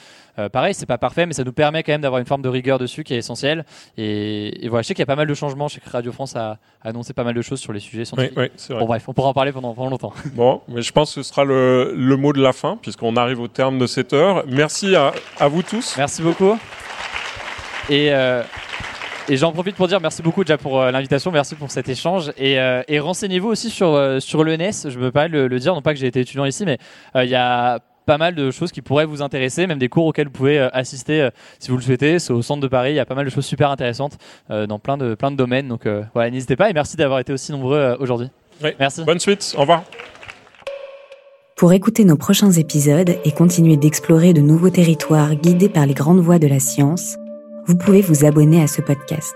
pareil, c'est pas parfait, mais ça nous permet quand même d'avoir une forme de rigueur dessus qui est essentielle. Et, voilà, je sais qu'il y a pas mal de changements. Je sais que Radio France a, annoncé pas mal de choses sur les sujets scientifiques. Oui, oui, vrai. Bon bref, on pourra en parler pendant, pendant longtemps. Bon, mais je pense que ce sera le, le mot de la fin puisqu'on arrive au terme de cette heure. Merci merci à, vous tous. Merci beaucoup. Et, euh, et j'en profite pour dire merci beaucoup déjà pour euh, l'invitation, merci pour cet échange. Et, euh, et renseignez-vous aussi sur, sur l'ENS. Je ne veux pas le, dire, non pas que j'ai été étudiant ici, mais il y a pas mal de choses qui pourraient vous intéresser, même des cours auxquels vous pouvez assister si vous le souhaitez. C'est au centre de Paris, il y a pas mal de choses super intéressantes dans plein de, plein de domaines. Donc voilà, n'hésitez pas et merci d'avoir été aussi nombreux aujourd'hui. Merci. Bonne suite, au revoir. Pour écouter nos prochains épisodes et continuer d'explorer de nouveaux territoires guidés par les grandes voies de la science, vous pouvez vous abonner à ce podcast.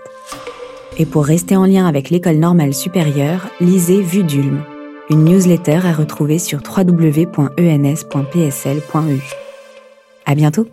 Et pour rester en lien avec l'école normale supérieure, lisez Vue d'Ulm, une newsletter à retrouver sur www.ens.psl.u. À bientôt!